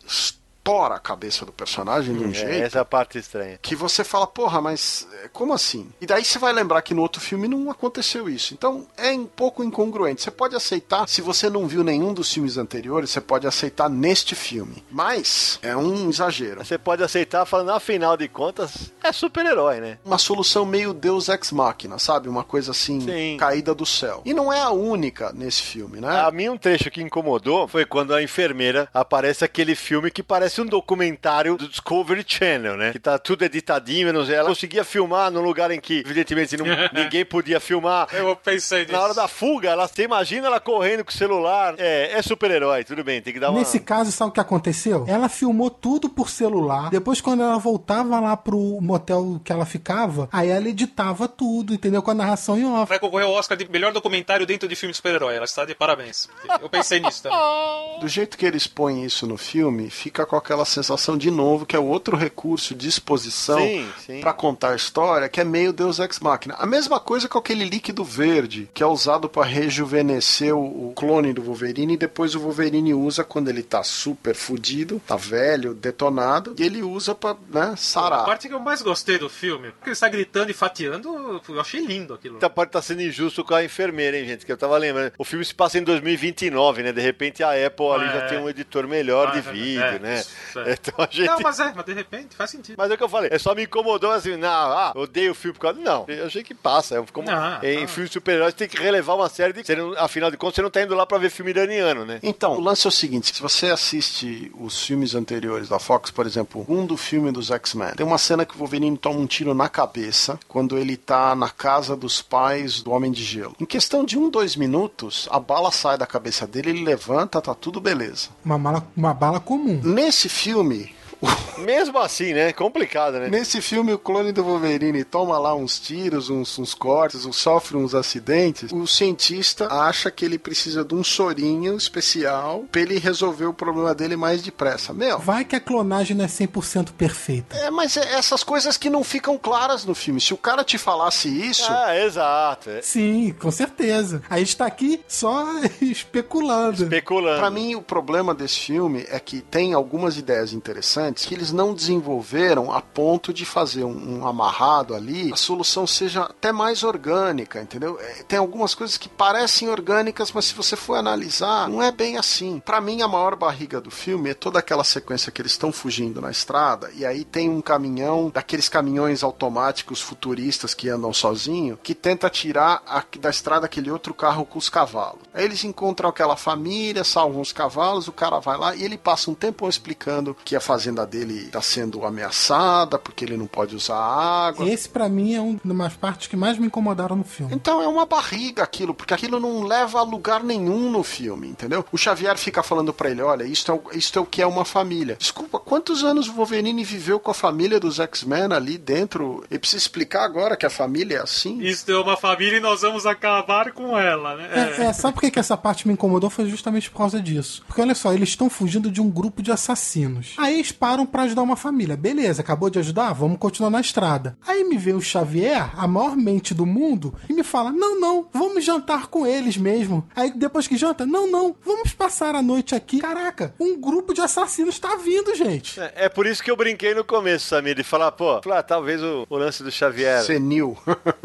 estoura a cabeça do personagem de um É, jeito essa é a parte estranha. que você fala, porra, mas é, como assim? E daí você vai lembrar que no outro filme não aconteceu isso. Então é um pouco incongruente. Você pode aceitar, se você não viu nenhum dos filmes anteriores, você pode aceitar neste filme. Mas é um exagero. Você pode aceitar falando, afinal de contas, é super-herói, né? Uma solução meio Deus Ex Machina, sabe? Uma coisa assim, Sim. caída do céu. E não é a única nesse filme, né? A mim um trecho que incomodou foi quando a enfermeira aparece aquele filme que parece um documentário do Discovery Channel, né? Que tá tudo editadinho, não sei. Ela conseguia filmar num lugar em que, evidentemente, não- ninguém podia filmar. Eu pensei nisso. Na hora da fuga, ela, você imagina ela correndo com o celular. É, é super-herói, tudo bem, tem que dar uma... Nesse caso, sabe o que aconteceu? Ela filmou tudo por celular. Depois, quando ela voltava lá pro motel que ela ficava, aí ela editava tudo, entendeu? Com a narração em off. Vai concorrer ao Oscar de melhor documentário dentro de filme de super-herói. Ela está de parabéns. Eu pensei nisso também. Do jeito que eles põem isso no filme, fica com aquela sensação de novo que é outro recurso de exposição pra contar a história, que é meio Deus Ex Machina. A mesma coisa com aquele líquido verde, que é usado pra rejuvenescer o, clone do Wolverine e depois o Wolverine usa quando ele tá super fudido, tá velho, detonado, e ele usa pra, né, A sarar. parte que eu mais gostei do filme, porque ele está gritando e fatiando, eu achei lindo aquilo. Então pode estar sendo injusto com a enfermeira, hein, gente? Que eu tava lembrando. O filme se passa em 2029, né? De repente a Apple ali Ah, já é. tem um editor melhor Ah, de é vídeo, É, né? É. Então a gente. Não, mas é, mas de repente faz sentido. Mas é o que eu falei, é só me incomodou assim, não, ah, odeio o filme por causa. Não, eu achei que passa. É como, Não, em tá. filme de super-heróis tem que relevar uma série de. não- afinal de contas, você não tá indo lá pra ver filme iraniano, né? Então, o lance é o seguinte: se você assiste os filmes anteriores da Fox, por exemplo, um do filme dos X-Men, tem uma cena que o Wolverine toma um tiro na cabeça quando ele tá na casa dos pais do Homem de Gelo. Em questão de um, dois minutos, a bala sai da cabeça dele, ele levanta, tá tudo beleza. Uma, mala, uma bala comum. Nesse filme. Mesmo assim, né? Complicado, né? Nesse filme, o clone do Wolverine toma lá uns tiros, uns, uns cortes, sofre uns acidentes. O cientista acha que ele precisa de um sorinho especial pra ele resolver o problema dele mais depressa. Meu, Vai que a clonagem não é 100% perfeita. É, mas é essas coisas que não ficam claras no filme. Se o cara te falasse isso, Ah, exato. Sim, com certeza. A gente tá aqui só especulando. Especulando. pra mim o problema desse filme é que tem algumas ideias interessantes que eles não desenvolveram a ponto de fazer um, um amarrado ali, a solução seja até mais orgânica, entendeu? É, tem algumas coisas que parecem orgânicas, mas se você for analisar, não é bem assim. Pra mim a maior barriga do filme é toda aquela sequência que eles estão fugindo na estrada e aí tem um caminhão, daqueles caminhões automáticos futuristas que andam sozinho, que tenta tirar a- da estrada aquele outro carro com os cavalos. Aí eles encontram aquela família, salvam os cavalos, o cara vai lá e ele passa um tempão explicando que a fazenda dele está sendo ameaçada porque ele não pode usar água. Esse, pra mim, é uma das partes que mais me incomodaram no filme. Então é uma barriga aquilo, porque aquilo não leva a lugar nenhum no filme, entendeu? O Xavier fica falando pra ele, olha, isto é, o- isto é o que é uma família. Desculpa, quantos anos o Wolverine viveu com a família dos X-Men ali dentro? Ele precisa explicar agora que a família é assim? Isso é uma família e nós vamos acabar com ela, né? É, é, sabe por que, que essa parte me incomodou? Foi justamente por causa disso. Porque olha só, eles estão fugindo de um grupo de assassinos. Aí eles param pra ajudar uma família. Beleza, acabou de ajudar? Vamos continuar na estrada. Aí me vem o Xavier, a maior mente do mundo, e me fala: não, não, vamos jantar com eles mesmo. Aí depois que janta, não, não, vamos passar a noite aqui. Caraca, um grupo de assassinos tá vindo, gente. É, é por isso que eu brinquei no começo, Samir, de falar, pô, falar, talvez o, o lance do Xavier, Senil.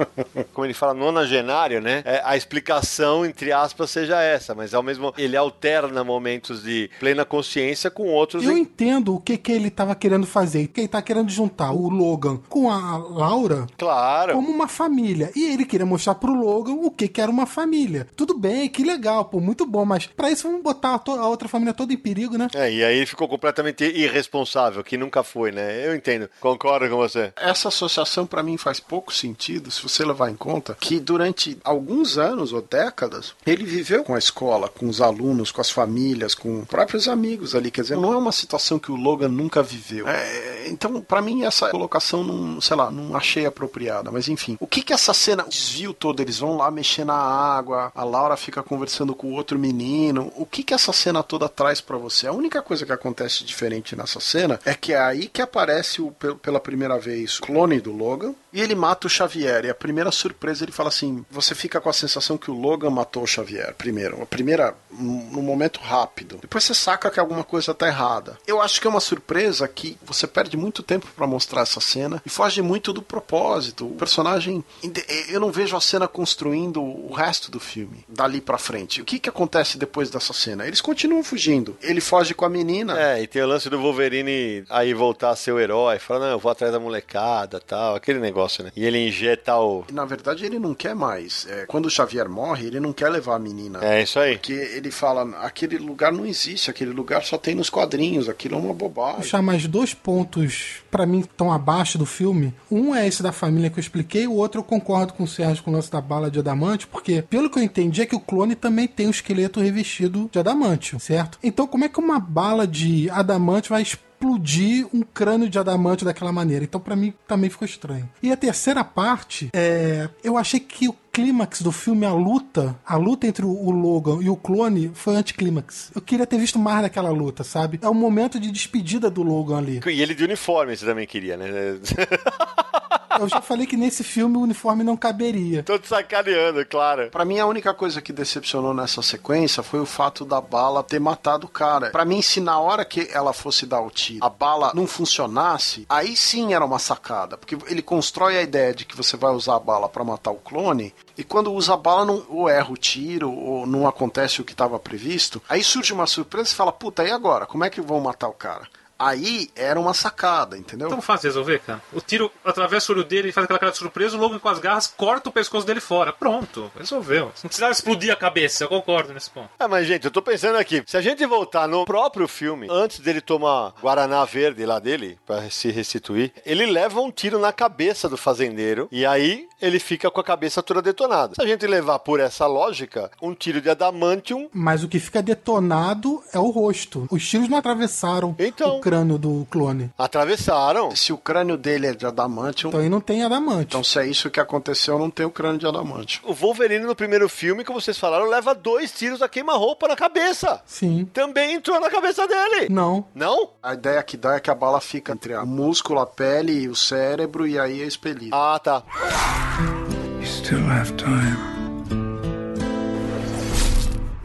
como ele fala, nonagenário, né? É, a explicação, entre aspas, seja essa, mas ao mesmo ele alterna momentos de plena consciência com outros. Eu em- entendo o que, que ele tava querendo fazer, que ele tá querendo juntar o Logan com a Laura Claro. como uma família. E ele queria mostrar pro Logan o que que era uma família. Tudo bem, que legal, pô, muito bom, mas pra isso vamos botar a, to- a outra família toda em perigo, né? É, e aí ele ficou completamente irresponsável, que nunca foi, né? Eu entendo. Concordo com você. Essa associação para mim faz pouco sentido se você levar em conta que durante alguns anos ou décadas ele viveu com a escola, com os alunos, com as famílias, com próprios amigos ali. Quer dizer, não é uma situação que o Logan nunca viveu. É, então, para mim, essa colocação, não, sei lá, não achei apropriada. Mas enfim, o que que essa cena, o desvio todo, eles vão lá mexer na água, a Laura fica conversando com o outro menino. O que que essa cena toda traz para você? A única coisa que acontece diferente nessa cena é que é aí que aparece o, pel- pela primeira vez o clone do Logan e ele mata o Xavier. E a primeira surpresa ele fala assim: você fica com a sensação que o Logan matou o Xavier. Primeiro, a primeira, num momento rápido. Depois você saca que alguma coisa tá errada. Eu acho que é uma surpresa que você perde muito tempo para mostrar essa cena e foge muito do propósito. O personagem, eu não vejo a cena construindo o resto do filme dali pra frente. O que que acontece depois dessa cena? Eles continuam fugindo. Ele foge com a menina. É, e tem o lance do Wolverine aí voltar a ser o herói, falar, não, eu vou atrás da molecada tal, aquele negócio, né? E ele injeta o. Na verdade, ele não quer mais. É, quando o Xavier morre, ele não quer levar a menina. É isso aí. Porque ele fala, aquele lugar não existe, aquele lugar só tem nos quadrinhos, aquilo é uma bobagem. Puxar mais dois pontos pra mim que estão abaixo do filme. Um é esse da família que eu expliquei, o outro eu concordo com o Sérgio com o lance da bala de adamante, porque pelo que eu entendi é que o clone também tem o esqueleto revestido de adamantio, certo? Então como é que uma bala de adamante vai um crânio de adamante daquela maneira? Então pra mim também ficou estranho. E a terceira parte, é, eu achei que o clímax do filme, a luta, a luta entre o Logan e o clone foi anticlímax. Eu queria ter visto mais daquela luta, sabe? É o momento de despedida do Logan ali. E ele de uniforme, você também queria, né? Eu já falei que nesse filme o uniforme não caberia. Tô te sacaneando, claro. Pra mim, a única coisa que decepcionou nessa sequência foi o fato da bala ter matado o cara. Pra mim, se na hora que ela fosse dar o tiro, a bala não funcionasse, aí sim era uma sacada. Porque ele constrói a ideia de que você vai usar a bala pra matar o clone, e quando usa a bala, não, ou erra o tiro, ou não acontece o que estava previsto. Aí surge uma surpresa e fala: puta, e agora? Como é que vão matar o cara? Aí era uma sacada, entendeu? Tão fácil de resolver, cara. O tiro atravessa o olho dele, ele faz aquela cara de surpresa, o Logan com as garras corta o pescoço dele fora. Pronto, resolveu. Não precisava explodir a cabeça, eu concordo nesse ponto. Ah, mas gente, eu tô pensando aqui, se a gente voltar no próprio filme, antes dele tomar Guaraná Verde lá dele, pra se restituir, ele leva um tiro na cabeça do fazendeiro, e aí ele fica com a cabeça toda detonada. Se a gente levar por essa lógica, um tiro de adamantium Mas o que fica detonado é o rosto. Os tiros não atravessaram Então. o crânio do clone. atravessaram. Se o crânio dele é de adamantium, Então aí não tem adamante. então se é isso que aconteceu, não tem o crânio de adamantium. O Wolverine no primeiro filme, como vocês falaram, leva dois tiros a queima-roupa na cabeça. Sim. Também entrou na cabeça dele. Não. Não? A ideia que dá é que a bala fica entre o músculo, a pele e o cérebro, e aí é expelido. Ah, tá. You still have time.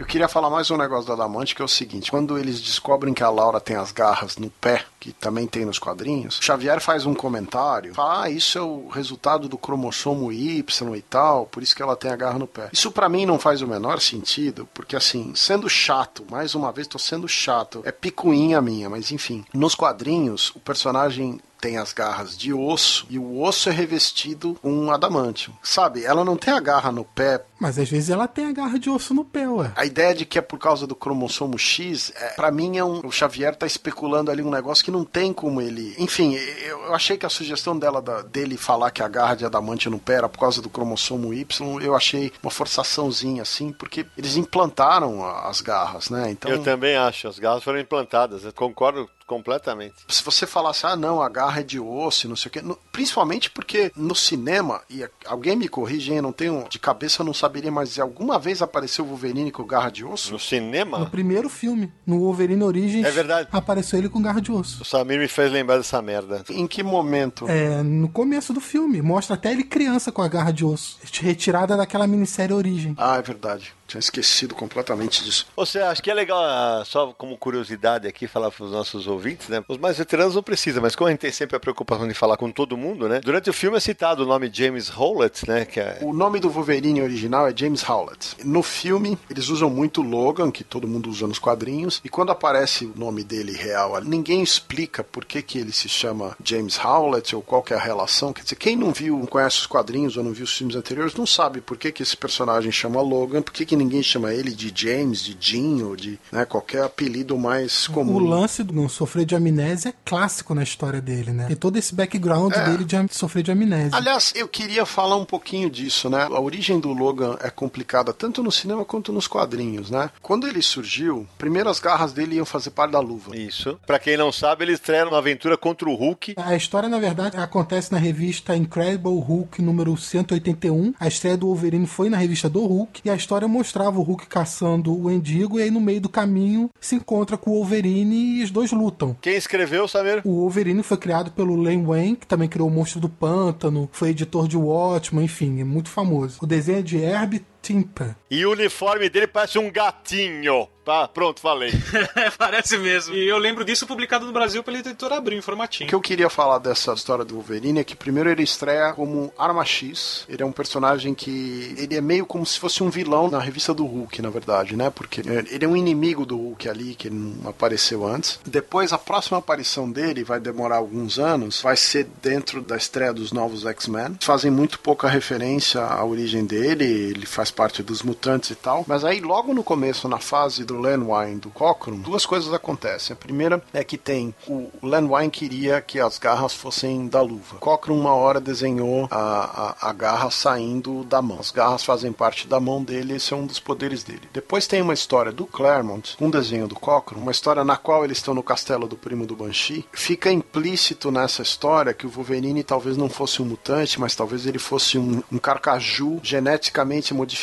Queria falar mais um negócio do Adamante, que é o seguinte: quando eles descobrem que a Laura tem as garras no pé, que também tem nos quadrinhos, Xavier faz um comentário, fala, ah, isso é o resultado do cromossomo Y e tal, por isso que ela tem a garra no pé. Isso pra mim não faz o menor sentido, porque assim, sendo chato, mais uma vez tô sendo chato, é picuinha minha, mas enfim, nos quadrinhos, o personagem tem as garras de osso e o osso é revestido com um adamantium. Sabe, ela não tem a garra no pé Mas às vezes ela tem a garra de osso no pé, ué. a ideia de que é por causa do cromossomo X, é, para mim é um, o Xavier tá especulando ali um negócio que não tem como ele. Enfim, eu, achei que a sugestão dela da- dele falar que a garra de adamante no pé era por causa do cromossomo Y, eu achei uma forçaçãozinha assim, porque eles implantaram as garras, né? Então Eu também acho. As garras foram implantadas. Eu concordo completamente. Se você falasse, ah, não, a garra é de osso, não sei o quê. No, principalmente porque no cinema, e alguém me corrige, hein, eu não tenho. De cabeça eu não saberia, mas alguma vez apareceu o Wolverine com garra de osso? No cinema? No primeiro filme, no Wolverine Origins, É verdade. apareceu ele com garra de osso. O Samir me fez lembrar dessa merda. Em que momento? É, no começo do filme, mostra até ele criança com a garra de osso, retirada daquela minissérie Origem. Ah, é verdade. Tinha esquecido completamente disso. Você acha que é legal, ah, só como curiosidade aqui, falar para os nossos ouvintes, né? Os mais veteranos não precisam, mas como a gente tem sempre a preocupação de falar com todo mundo, né? Durante o filme é citado o nome James Howlett, né? Que é... O nome do Wolverine original é James Howlett. No filme, eles usam muito Logan, que todo mundo usa nos quadrinhos, e quando aparece o nome dele real, ninguém explica por que, que ele se chama James Howlett ou qual que é a relação. Quer dizer, quem não viu, não conhece os quadrinhos ou não viu os filmes anteriores, não sabe por que, que esse personagem chama Logan, por que, que ninguém chama ele de James, de Jim ou de né, qualquer apelido mais comum. O lance do não sofrer de amnésia é clássico na história dele, né? E todo esse background É. dele de sofrer de amnésia. Aliás, eu queria falar um pouquinho disso, né? A origem do Logan é complicada tanto no cinema quanto nos quadrinhos, né? Quando ele surgiu, primeiro as garras dele iam fazer parte da luva. Isso. Pra quem não sabe, eles estrearam uma aventura contra o Hulk. A história, na verdade, acontece na revista Incredible Hulk número 181. A estreia do Wolverine foi na revista do Hulk. E a história mostrava o Hulk caçando o Endigo. E aí, no meio do caminho, se encontra com o Wolverine e os dois lutam. Quem escreveu, Samir? O Wolverine foi criado pelo Len Wayne, que também criou o Monstro do Pântano, foi editor de Watchmen, enfim, é muito famoso. O desenho é de Herb Timper. E o uniforme dele parece um gatinho. Tá, pronto, falei. Parece mesmo. E eu lembro disso publicado no Brasil pela editora Abril, em O que eu queria falar dessa história do Wolverine é que primeiro ele estreia como Arma X. Ele é um personagem que. Ele é meio como se fosse um vilão na revista do Hulk, na verdade, né? Porque ele é um inimigo do Hulk ali, que não apareceu antes. Depois, a próxima aparição dele vai demorar alguns anos, vai ser dentro da estreia dos novos X-Men. Fazem muito pouca referência à origem dele, ele faz parte dos mutantes e tal. Mas aí, logo no começo, na fase do Len Wein do Cochran, duas coisas acontecem. A primeira é que tem o Len Wein queria que as garras fossem da luva. Cochran uma hora desenhou a, a, a garra saindo da mão. As garras fazem parte da mão dele, esse é um dos poderes dele. Depois tem uma história do Claremont, um desenho do Cochran, uma história na qual eles estão no castelo do primo do Banshee. Fica implícito nessa história que o Wolverine talvez não fosse um mutante, mas talvez ele fosse um, um carcaju geneticamente modificado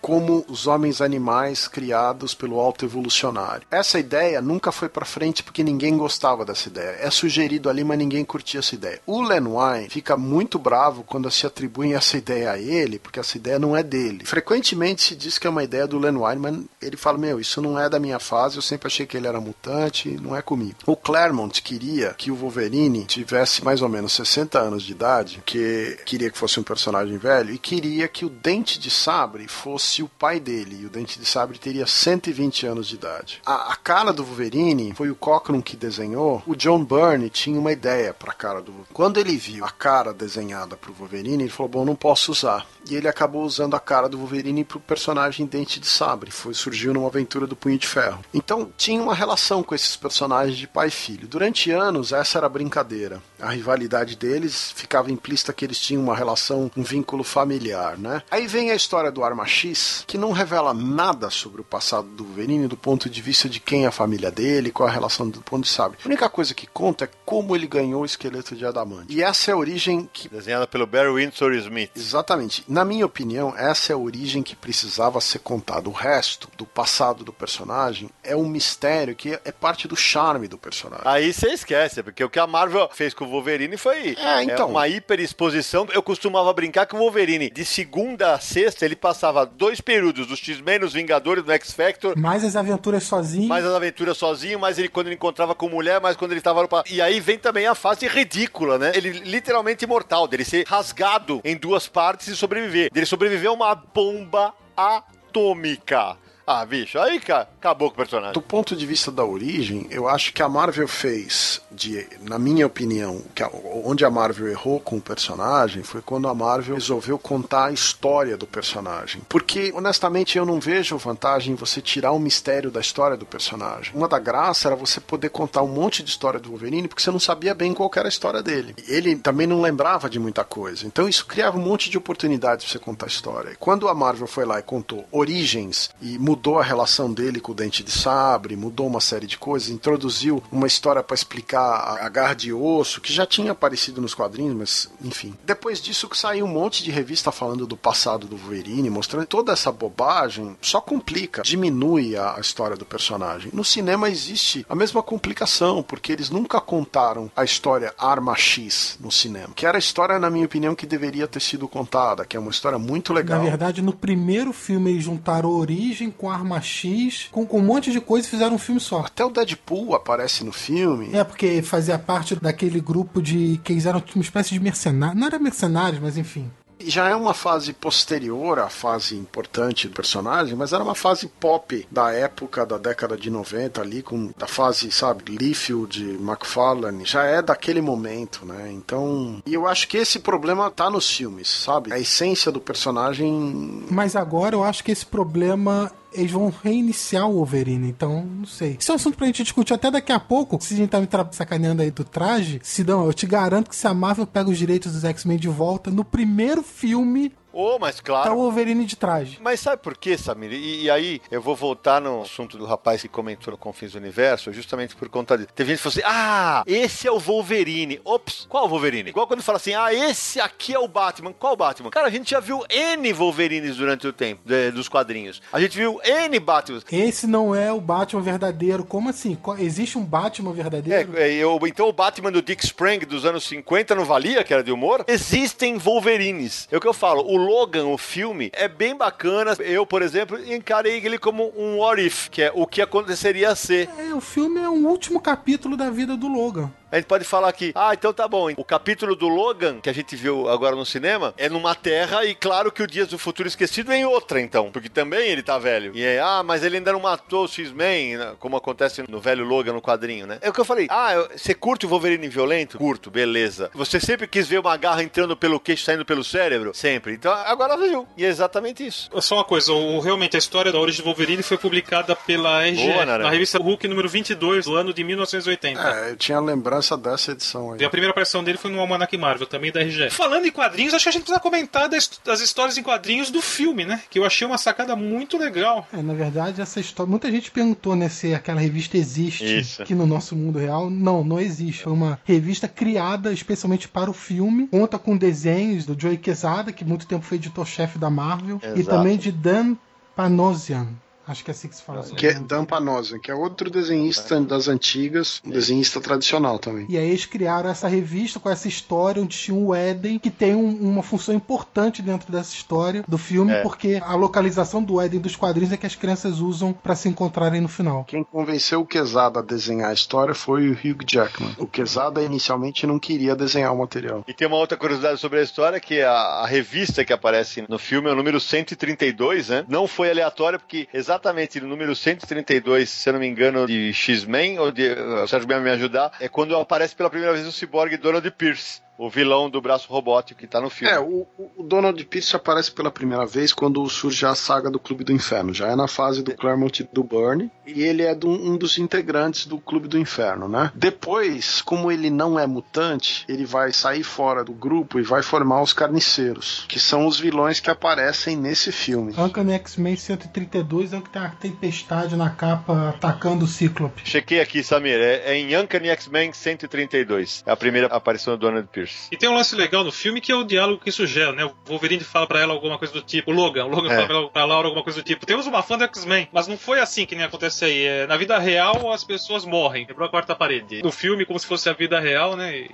como os homens animais criados pelo alto evolucionário. Essa ideia nunca foi pra frente porque ninguém gostava dessa ideia. É sugerido ali, mas ninguém curtia essa ideia. O Len Wein fica muito bravo quando se atribuem essa ideia a ele, porque essa ideia não é dele. Frequentemente se diz que é uma ideia do Len Wein, mas ele fala: Meu, isso não é da minha fase, eu sempre achei que ele era mutante, não é comigo. O Claremont queria que o Wolverine tivesse mais ou menos 60 anos de idade, que queria que fosse um personagem velho, e queria que o Dente de Sabre fosse o pai dele, e o Dente de Sabre teria 120 anos de idade. A, a cara do Wolverine foi o Cochran que desenhou. O John Byrne tinha uma ideia para a cara do Wolverine. Quando ele viu a cara desenhada para o Wolverine, ele falou: Bom, não posso usar. E ele acabou usando a cara do Wolverine para o personagem Dente de Sabre. Foi surgiu numa aventura do Punho de Ferro. Então tinha uma relação com esses personagens de pai e filho. Durante anos essa era a brincadeira. A rivalidade deles ficava implícita que eles tinham uma relação, um vínculo familiar, né? Aí vem a história do Arma X, que não revela nada sobre o passado do Wolverine do ponto de vista de quem é a família dele, qual é a relação do ponto de sabre. A única coisa que conta é como ele ganhou o esqueleto de adamante. E essa é a origem que Desenhada pelo Barry Windsor Smith. Exatamente. Na minha opinião, essa é a origem que precisava ser contada. O resto do passado do personagem é um mistério que é parte do charme do personagem. Aí você esquece, porque o que a Marvel fez com o Wolverine foi É, então. uma hiperexposição. Eu costumava brincar que o Wolverine, de segunda a sexta, ele passava dois períodos dos X-Men, nos Vingadores, no X-Factor, Mais as aventuras sozinho. mais as aventuras sozinho, mais ele quando ele encontrava com mulher, mais quando ele tava no... E aí vem também a fase ridícula, né? Ele literalmente imortal, dele ser rasgado em duas partes e sobreviver. Dele sobreviver a uma bomba atômica. Ah, bicho, aí acabou com o personagem. Do ponto de vista da origem, eu acho que a Marvel fez, de, na minha opinião, que onde a Marvel errou com o personagem foi quando a Marvel resolveu contar a história do personagem. Porque, honestamente, eu não vejo vantagem em você tirar o mistério da história do personagem. Uma da graça era você poder contar um monte de história do Wolverine, porque você não sabia bem qual era a história dele. Ele também não lembrava de muita coisa. Então isso criava um monte de oportunidades pra você contar a história. E quando a Marvel foi lá e contou origens e mudou a relação dele com o Dente de Sabre, mudou uma série de coisas, introduziu uma história para explicar a garra de osso, que já tinha aparecido nos quadrinhos, mas enfim. Depois disso que saiu um monte de revista falando do passado do Wolverine, mostrando toda essa bobagem, só complica, diminui a, a história do personagem. No cinema existe a mesma complicação, porque eles nunca contaram a história Arma X no cinema, que era a história, na minha opinião, que deveria ter sido contada, que é uma história muito legal. Na verdade, no primeiro filme eles juntaram a origem com a Arma X, com, com um monte de coisa e fizeram um filme só. Até o Deadpool aparece no filme. É, porque fazia parte daquele grupo de. que eles eram uma espécie de mercenários. Não era mercenários, mas enfim. Já é uma fase posterior à fase importante do personagem, mas era uma fase pop da época da década de 90 ali, com da fase, sabe, Liefeld, McFarlane, já é daquele momento, né? Então, e eu acho que esse problema tá nos filmes, sabe? A essência do personagem Mas agora eu acho que esse problema eles vão reiniciar o Wolverine, então não sei. Isso é um assunto pra gente discutir até daqui a pouco. Se a gente tá me sacaneando aí do traje, Sidão, eu te garanto que se a Marvel pega os direitos dos X-Men de volta, no primeiro filme Ô, mas tá o claro. Wolverine de traje. Mas sabe por quê, Samir? E, e aí, eu vou voltar no assunto do rapaz que comentou no Confins do Universo, justamente por conta disso. Teve gente que falou assim: ah, esse é o Wolverine. Ops, qual Wolverine? Igual quando fala assim: ah, esse aqui é o Batman. Qual Batman? Cara, a gente já viu N Wolverines durante o tempo de- dos quadrinhos. A gente viu N Batman. Esse não é o Batman verdadeiro. Como assim? Existe um Batman verdadeiro? É, é, eu- então o Batman do Dick Sprang dos anos 50 não valia, que era de humor? Existem Wolverines. É o que eu falo. O Logan, o filme, é bem bacana. Eu, por exemplo, encarei ele como um what if, que é o que aconteceria ser. É, o filme é um último capítulo da vida do Logan. A gente pode falar que, ah, então tá bom. O capítulo do Logan, que a gente viu agora no cinema, é numa terra e claro que o Dias do Futuro Esquecido é em outra, então. Porque também ele tá velho. E é, ah, mas ele ainda não matou o X-Men, né, como acontece no velho Logan no quadrinho, né? É o que eu falei. Ah, você curte o Wolverine violento? Curto, beleza. Você sempre quis ver uma garra entrando pelo queixo, saindo pelo cérebro? Sempre. Então agora viu. E é exatamente isso. Só uma coisa, o, realmente a história da origem do Wolverine foi publicada pela RGE, Boa, na revista Hulk número 22 do ano de 1980. É, eu tinha lembrança dessa edição aí. E a primeira aparição dele foi no Almanac Marvel, também da RGE. Falando em quadrinhos, acho que a gente precisa comentar das, das histórias em quadrinhos do filme, né? Que eu achei uma sacada muito legal. É, na verdade, essa história. Muita gente perguntou, né, se aquela revista existe Isso. aqui no nosso mundo real. Não, não existe. Foi uma revista criada especialmente para o filme. Conta com desenhos do Joey Quesada, que muito tempo foi editor-chefe da Marvel. E Exato. também de Dan Panosian. Acho que é assim que se fala. Que é. Dan Panosian, que é outro desenhista das antigas, um desenhista tradicional também. E aí eles criaram essa revista com essa história onde tinha o Éden, que tem um- uma função importante dentro dessa história do filme, É. porque a localização do Éden dos quadrinhos é que as crianças usam para se encontrarem no final. Quem convenceu o Quesada a desenhar a história foi o Hugh Jackman. O Quesada inicialmente não queria desenhar o material. E tem uma outra curiosidade sobre a história, que a, a revista que aparece no filme é o número 132, né? Não foi aleatório, porque exatamente no número 132, se eu não me engano, de X-Men, ou de. O Sérgio me ajudar, é quando aparece pela primeira vez o ciborgue Donald Pierce, o vilão do braço robótico que tá no filme. É, o, o Donald Pierce aparece pela primeira vez quando surge a saga do Clube do Inferno. Já é na fase do Claremont e do Byrne. E ele é do- um dos integrantes do Clube do Inferno, né? Depois, como ele não é mutante, ele vai sair fora do grupo e vai formar os Carniceiros, que são os vilões que aparecem nesse filme. Uncanny X-Men 132 é o que tem a tempestade na capa atacando o Cíclope. Chequei aqui, Samir, é, é em Uncanny X-Men 132. É a primeira aparição do Donald Pierce. E tem um lance legal no filme que é o diálogo que isso gera, né? O Wolverine fala pra ela alguma coisa do tipo, o Logan, o Logan É. fala pra, Laura alguma coisa do tipo, temos uma fã do X-Men, mas não foi assim que nem acontece aí. É, na vida real, as pessoas morrem, quebrou a quarta parede. No filme, como se fosse a vida real, né? E,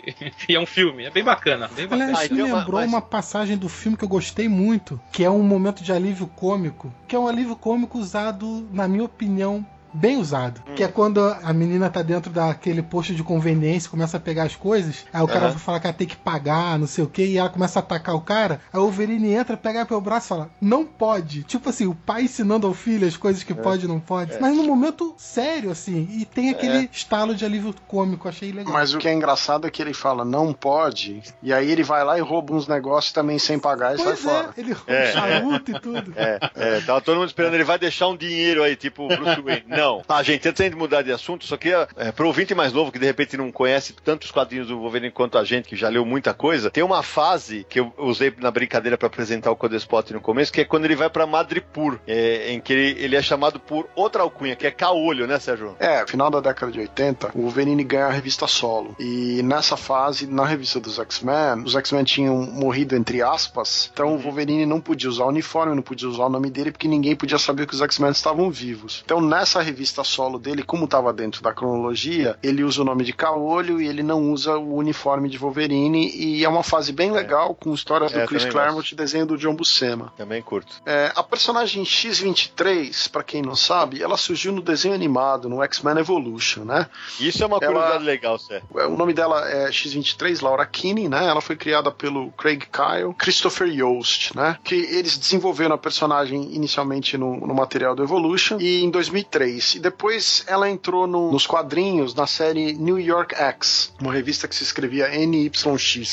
e é um filme, é bem bacana, bem bacana. Aliás, Ah, isso me lembrou mas- uma passagem do filme que eu gostei muito, que é um momento de alívio cômico, que é um alívio cômico usado, na minha opinião, bem usado. Hum. Que é quando a menina tá dentro daquele posto de conveniência, começa a pegar as coisas, aí o cara Aham. vai falar que ela tem que pagar, não sei o que, e ela começa a atacar o cara, aí o Wolverine entra, pega pelo braço e fala, não pode. Tipo assim, o pai ensinando ao filho as coisas É. que pode e não pode. Mas num momento sério, assim, e tem aquele É. estalo de alívio cômico, achei legal. Mas o que é engraçado é que ele fala, não pode, e aí ele vai lá e rouba uns negócios também sem pagar e sai Pois fora. é, ele rouba É. charuto e tudo. É, é, tava todo mundo esperando, ele vai deixar um dinheiro aí, tipo o Bruce Wayne. não. Ah, gente, antes de mudar de assunto, só queria, é, pro ouvinte mais novo que de repente não conhece tanto os quadrinhos do Wolverine quanto a gente, que já leu muita coisa, tem uma fase que eu usei na brincadeira para apresentar o Codespot no começo, que é quando ele vai pra Madripoor, é, em que ele, ele é chamado por outra alcunha, que é Caolho, né, Sérgio? É, final da década de 80, o Wolverine ganha a revista solo. E nessa fase, na revista dos X-Men, os X-Men tinham morrido entre aspas, então o Wolverine não podia usar o uniforme, não podia usar o nome dele, porque ninguém podia saber que os X-Men estavam vivos. Então nessa revista solo dele, como estava dentro da cronologia, ele usa o nome de Caolho e ele não usa o uniforme de Wolverine, e é uma fase bem legal, com histórias do É, Chris Claremont e desenho do John Buscema. Também curto. É, a personagem X-23, pra quem não sabe, ela surgiu no desenho animado, no X-Men Evolution, né? Isso é uma Ela- curiosidade legal, Sérgio. É, O nome dela é X-23, Laura Kinney, né? Ela foi criada pelo Craig Kyle, Christopher Yost, né? Que eles desenvolveram a personagem inicialmente no, no material do Evolution e em 2003. E depois ela entrou no- nos quadrinhos na série New York X, uma revista que se escrevia NYX,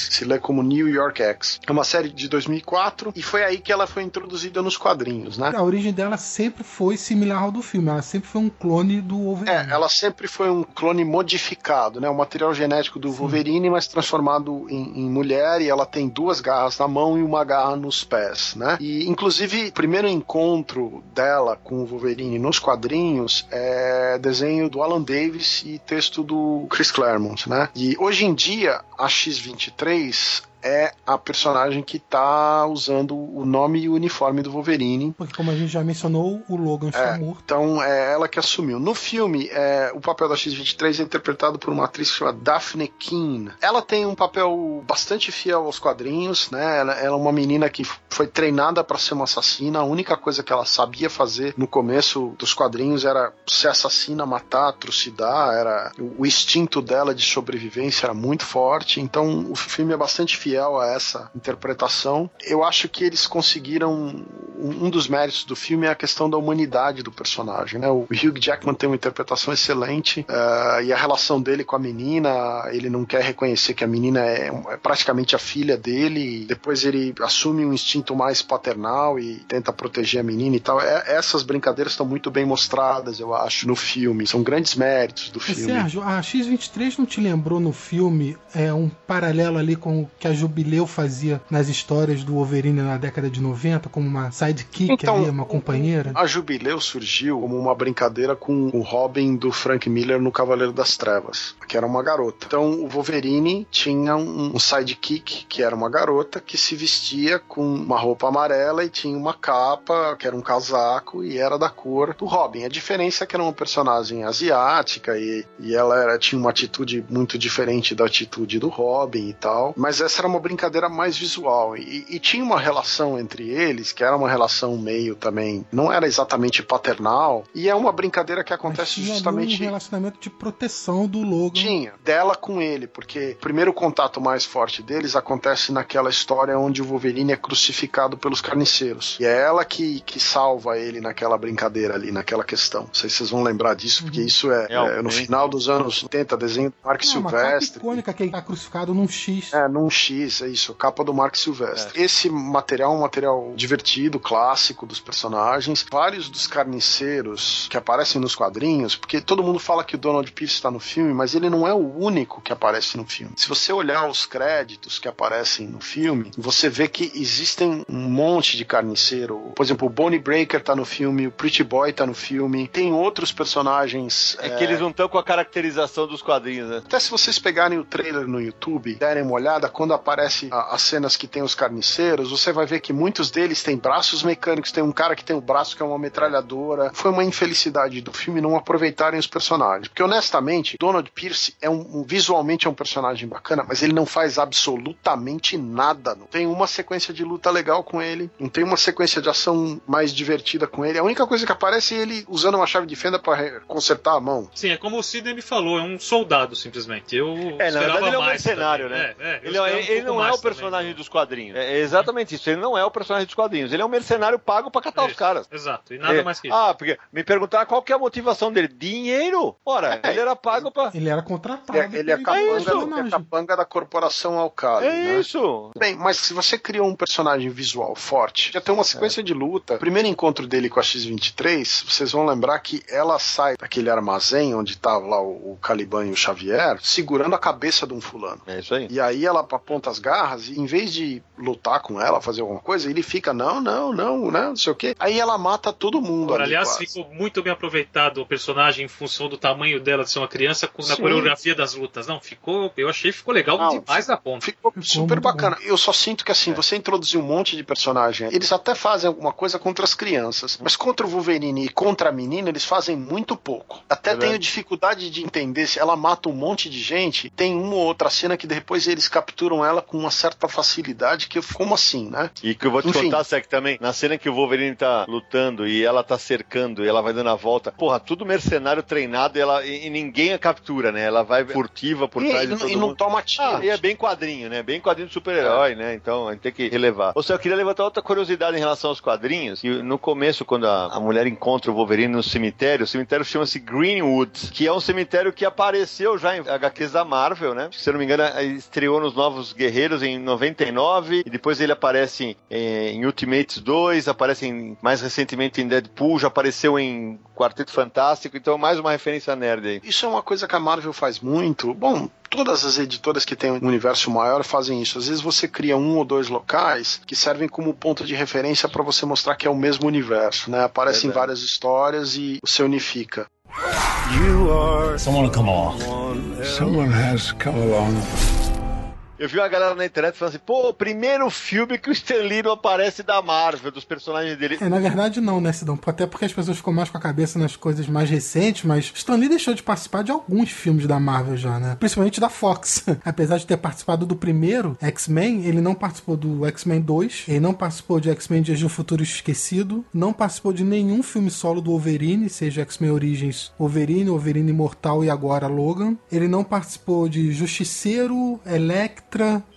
se lê como New York X. É uma série de 2004 e foi aí que ela foi introduzida nos quadrinhos, né? A origem dela sempre foi similar ao do filme. Ela sempre foi um clone do Wolverine. É, ela sempre foi um clone modificado, né? O material genético do Wolverine, mas transformado em, em mulher, e ela tem duas garras na mão e uma garra nos pés, né? E, inclusive, o primeiro encontro dela com o Wolverine nos quadrinhos é desenho do Alan Davis e texto do Chris Claremont, né? E hoje em dia, a X-23 é a personagem que tá usando o nome e o uniforme do Wolverine Porque, como a gente já mencionou, o Logan está é, morto. então é ela que assumiu. No filme, é, o papel da X-23 é interpretado por uma atriz chamada Daphne Keane. Ela tem um papel bastante fiel aos quadrinhos, né? Ela, ela é uma menina que foi treinada para ser uma assassina. A única coisa que ela sabia fazer no começo dos quadrinhos era ser assassina, matar, trucidar. Era o, o instinto dela de sobrevivência era muito forte. Então o filme é bastante fiel a essa interpretação. Eu acho que eles conseguiram um, dos méritos do filme é a questão da humanidade do personagem, né? O Hugh Jackman tem uma interpretação excelente eh, e a relação dele com a menina, ele não quer reconhecer que a menina é, é praticamente a filha dele. Depois ele assume um instinto mais paternal e tenta proteger a menina e tal. É- essas brincadeiras estão muito bem mostradas, eu acho, no filme. São grandes méritos do filme. Sérgio, a X-23 não te lembrou no filme é, um paralelo ali com o que a Jubileu fazia nas histórias do Wolverine na década de 90, como uma sidekick Então, ali, uma companheira? A Jubileu surgiu como uma brincadeira com o Robin do Frank Miller no Cavaleiro das Trevas, que era uma garota. Então o Wolverine tinha um, sidekick, que era uma garota, que se vestia com uma roupa amarela e tinha uma capa, que era um casaco, e era da cor do Robin. A diferença é que era uma personagem asiática e, e ela era- tinha uma atitude muito diferente da atitude do Robin e tal. Mas essa era uma brincadeira mais visual. E, e tinha uma relação entre eles, que era uma relação meio também. Não era exatamente paternal. E é uma brincadeira que Mas acontece tinha justamente. um relacionamento de proteção do Logan. Tinha, dela com ele, porque o primeiro contato mais forte deles acontece naquela história onde o Wolverine é crucificado pelos carniceiros. E é ela que, que salva ele naquela brincadeira ali, naquela questão. Não sei se vocês vão lembrar disso, porque isso é, é no Realmente. final dos anos 80, desenho do Mark É uma Silvestre. icônica que ele tá crucificado num X. É, num X, é isso, capa do Mark Silvestre. Esse material é um material divertido, clássico dos personagens. Vários dos carniceiros que aparecem nos quadrinhos, porque todo mundo fala que o Donald Pierce está no filme, mas ele não é o único que aparece no filme. Se você olhar os créditos que aparecem no filme, você vê que existem um monte de carniceiro. Por exemplo, o Bonnie Breaker tá no filme, o Pretty Boy tá no filme, tem outros personagens. É que eles não estão com a caracterização dos quadrinhos, né? Até se vocês pegarem o trailer no YouTube, derem uma olhada, quando aparece a- as cenas que tem os carniceiros, você vai ver que muitos deles têm braços mecânicos. Tem um cara que tem o braço que é uma metralhadora. Foi uma infelicidade do filme não aproveitarem os personagens. Porque, honestamente, Donald Pierce é um, um- visualmente é um personagem bacana, mas ele não faz absolutamente nada. Não tem uma sequência de luta legal com ele, não tem uma sequência de ação mais divertida com ele. A única coisa que aparece é ele usando uma chave de fenda para consertar a mão. Sim, é como o Sidney me falou, é um soldado simplesmente. Eu É, na esperava verdade ele é um mercenário, também. né? É, é, Ele, é- um ele não é o personagem também. dos quadrinhos. É exatamente isso. Ele não é o personagem dos quadrinhos. Ele é um mercenário pago pra catar os Isso, caras. Exato, e nada É, mais que isso. Ah, porque me perguntaram qual que é a motivação dele. Dinheiro! Ora, ele era pago pra. Ele era contratado. Ele é, ele é capanga, é personagem. capanga da corporação Alcali, É né? isso! Bem, mas se você criou um personagem visual forte, já tem uma sequência de luta. O primeiro encontro dele com a X-23, vocês vão lembrar que ela sai daquele armazém onde tava lá o, o Caliban e o Xavier, segurando a cabeça de um fulano. É isso aí. E aí ela aponta as garras e em vez de lutar com ela, fazer alguma coisa, ele fica, não, não, não, né, não sei o quê. Aí ela mata todo mundo Agora, ali, aliás, quase. ficou muito bem aproveitado o personagem em função do tamanho dela de ser uma criança com- na Sim. coreografia das lutas. Não, ficou. Eu achei que ficou legal Não, demais da ponta. Ficou Ficou super bacana. Eu só sinto que assim, você introduziu um monte de personagem. Eles até fazem alguma coisa contra as crianças. Mas contra o Wolverine e contra a menina, eles fazem muito pouco. Até Verdade. tenho dificuldade de entender se ela mata um monte de gente. Tem uma ou outra cena que depois eles capturam ela com uma certa facilidade. Que como assim, né? E que eu vou te Enfim. contar, Sec, também, na cena que o Wolverine tá lutando e ela tá cercando e ela vai dando a volta, porra, tudo mercenário treinado e, ela, e, e ninguém a captura, né? Ela vai furtiva por E, trás e- de todo e não mundo. toma tiro. Ah, e é bem quadrinho, né? Bem quadrinho de super-herói, né? Então a gente tem que relevar. Ou seja, eu queria levantar outra curiosidade em relação aos quadrinhos. E no começo, quando a, a mulher encontra o Wolverine no cemitério, o cemitério chama-se Greenwood, que é um cemitério que apareceu já em HQs da Marvel, né? Se eu não me engano, estreou nos Novos Guerreiros em 99, e depois ele aparece em, em Ultimates 2, aparece em- mais recentemente em Deadpool, já apareceu em Quarteto Fantástico, então mais uma referência nerd aí. Isso é uma coisa que a Marvel faz muito. Bom, todas as editoras que têm um universo maior fazem isso. Às vezes você cria um ou dois locais que servem como ponto de referência para você mostrar que é o mesmo universo, né? Aparecem Verdade. várias histórias e você unifica. You are Someone come along. someone has come along. Eu vi uma galera na internet falando assim, pô, primeiro filme que o Stan Lee não aparece da Marvel, dos personagens dele. É, na verdade não, né, Sidão? Até porque as pessoas ficam mais com a cabeça nas coisas mais recentes, mas Stan Lee deixou de participar de alguns filmes da Marvel já, né? Principalmente da Fox. Apesar de ter participado do primeiro, X-Men, ele não participou do X-Men 2, ele não participou de X-Men Dias de um Futuro Esquecido, não participou de nenhum filme solo do Wolverine, seja X-Men Origins Wolverine, Wolverine Imortal e agora Logan. Ele não participou de Justiceiro, Electra,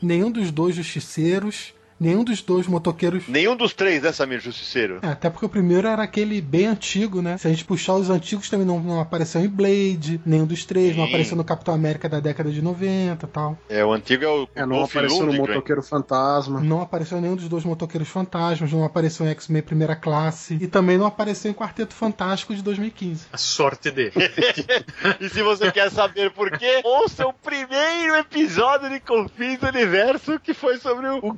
nenhum dos dois Justiceiros. Nenhum dos dois motoqueiros Nenhum dos três, né, Samir Justiceiro? é, até porque o primeiro era aquele bem antigo, né? Se a gente puxar os antigos também não, não apareceu em Blade, nenhum dos três, não Sim. apareceu no Capitão América da década de 90 e tal. É, o antigo é o É, não Dolph apareceu no Lundgren. Motoqueiro Fantasma. Não apareceu nenhum dos dois motoqueiros fantasmas, não apareceu em X-Men Primeira Classe e também não apareceu em Quarteto Fantástico de 2015. A sorte dele. E se você quer saber por quê, ouça o primeiro episódio de Confins do Universo, que foi sobre o, o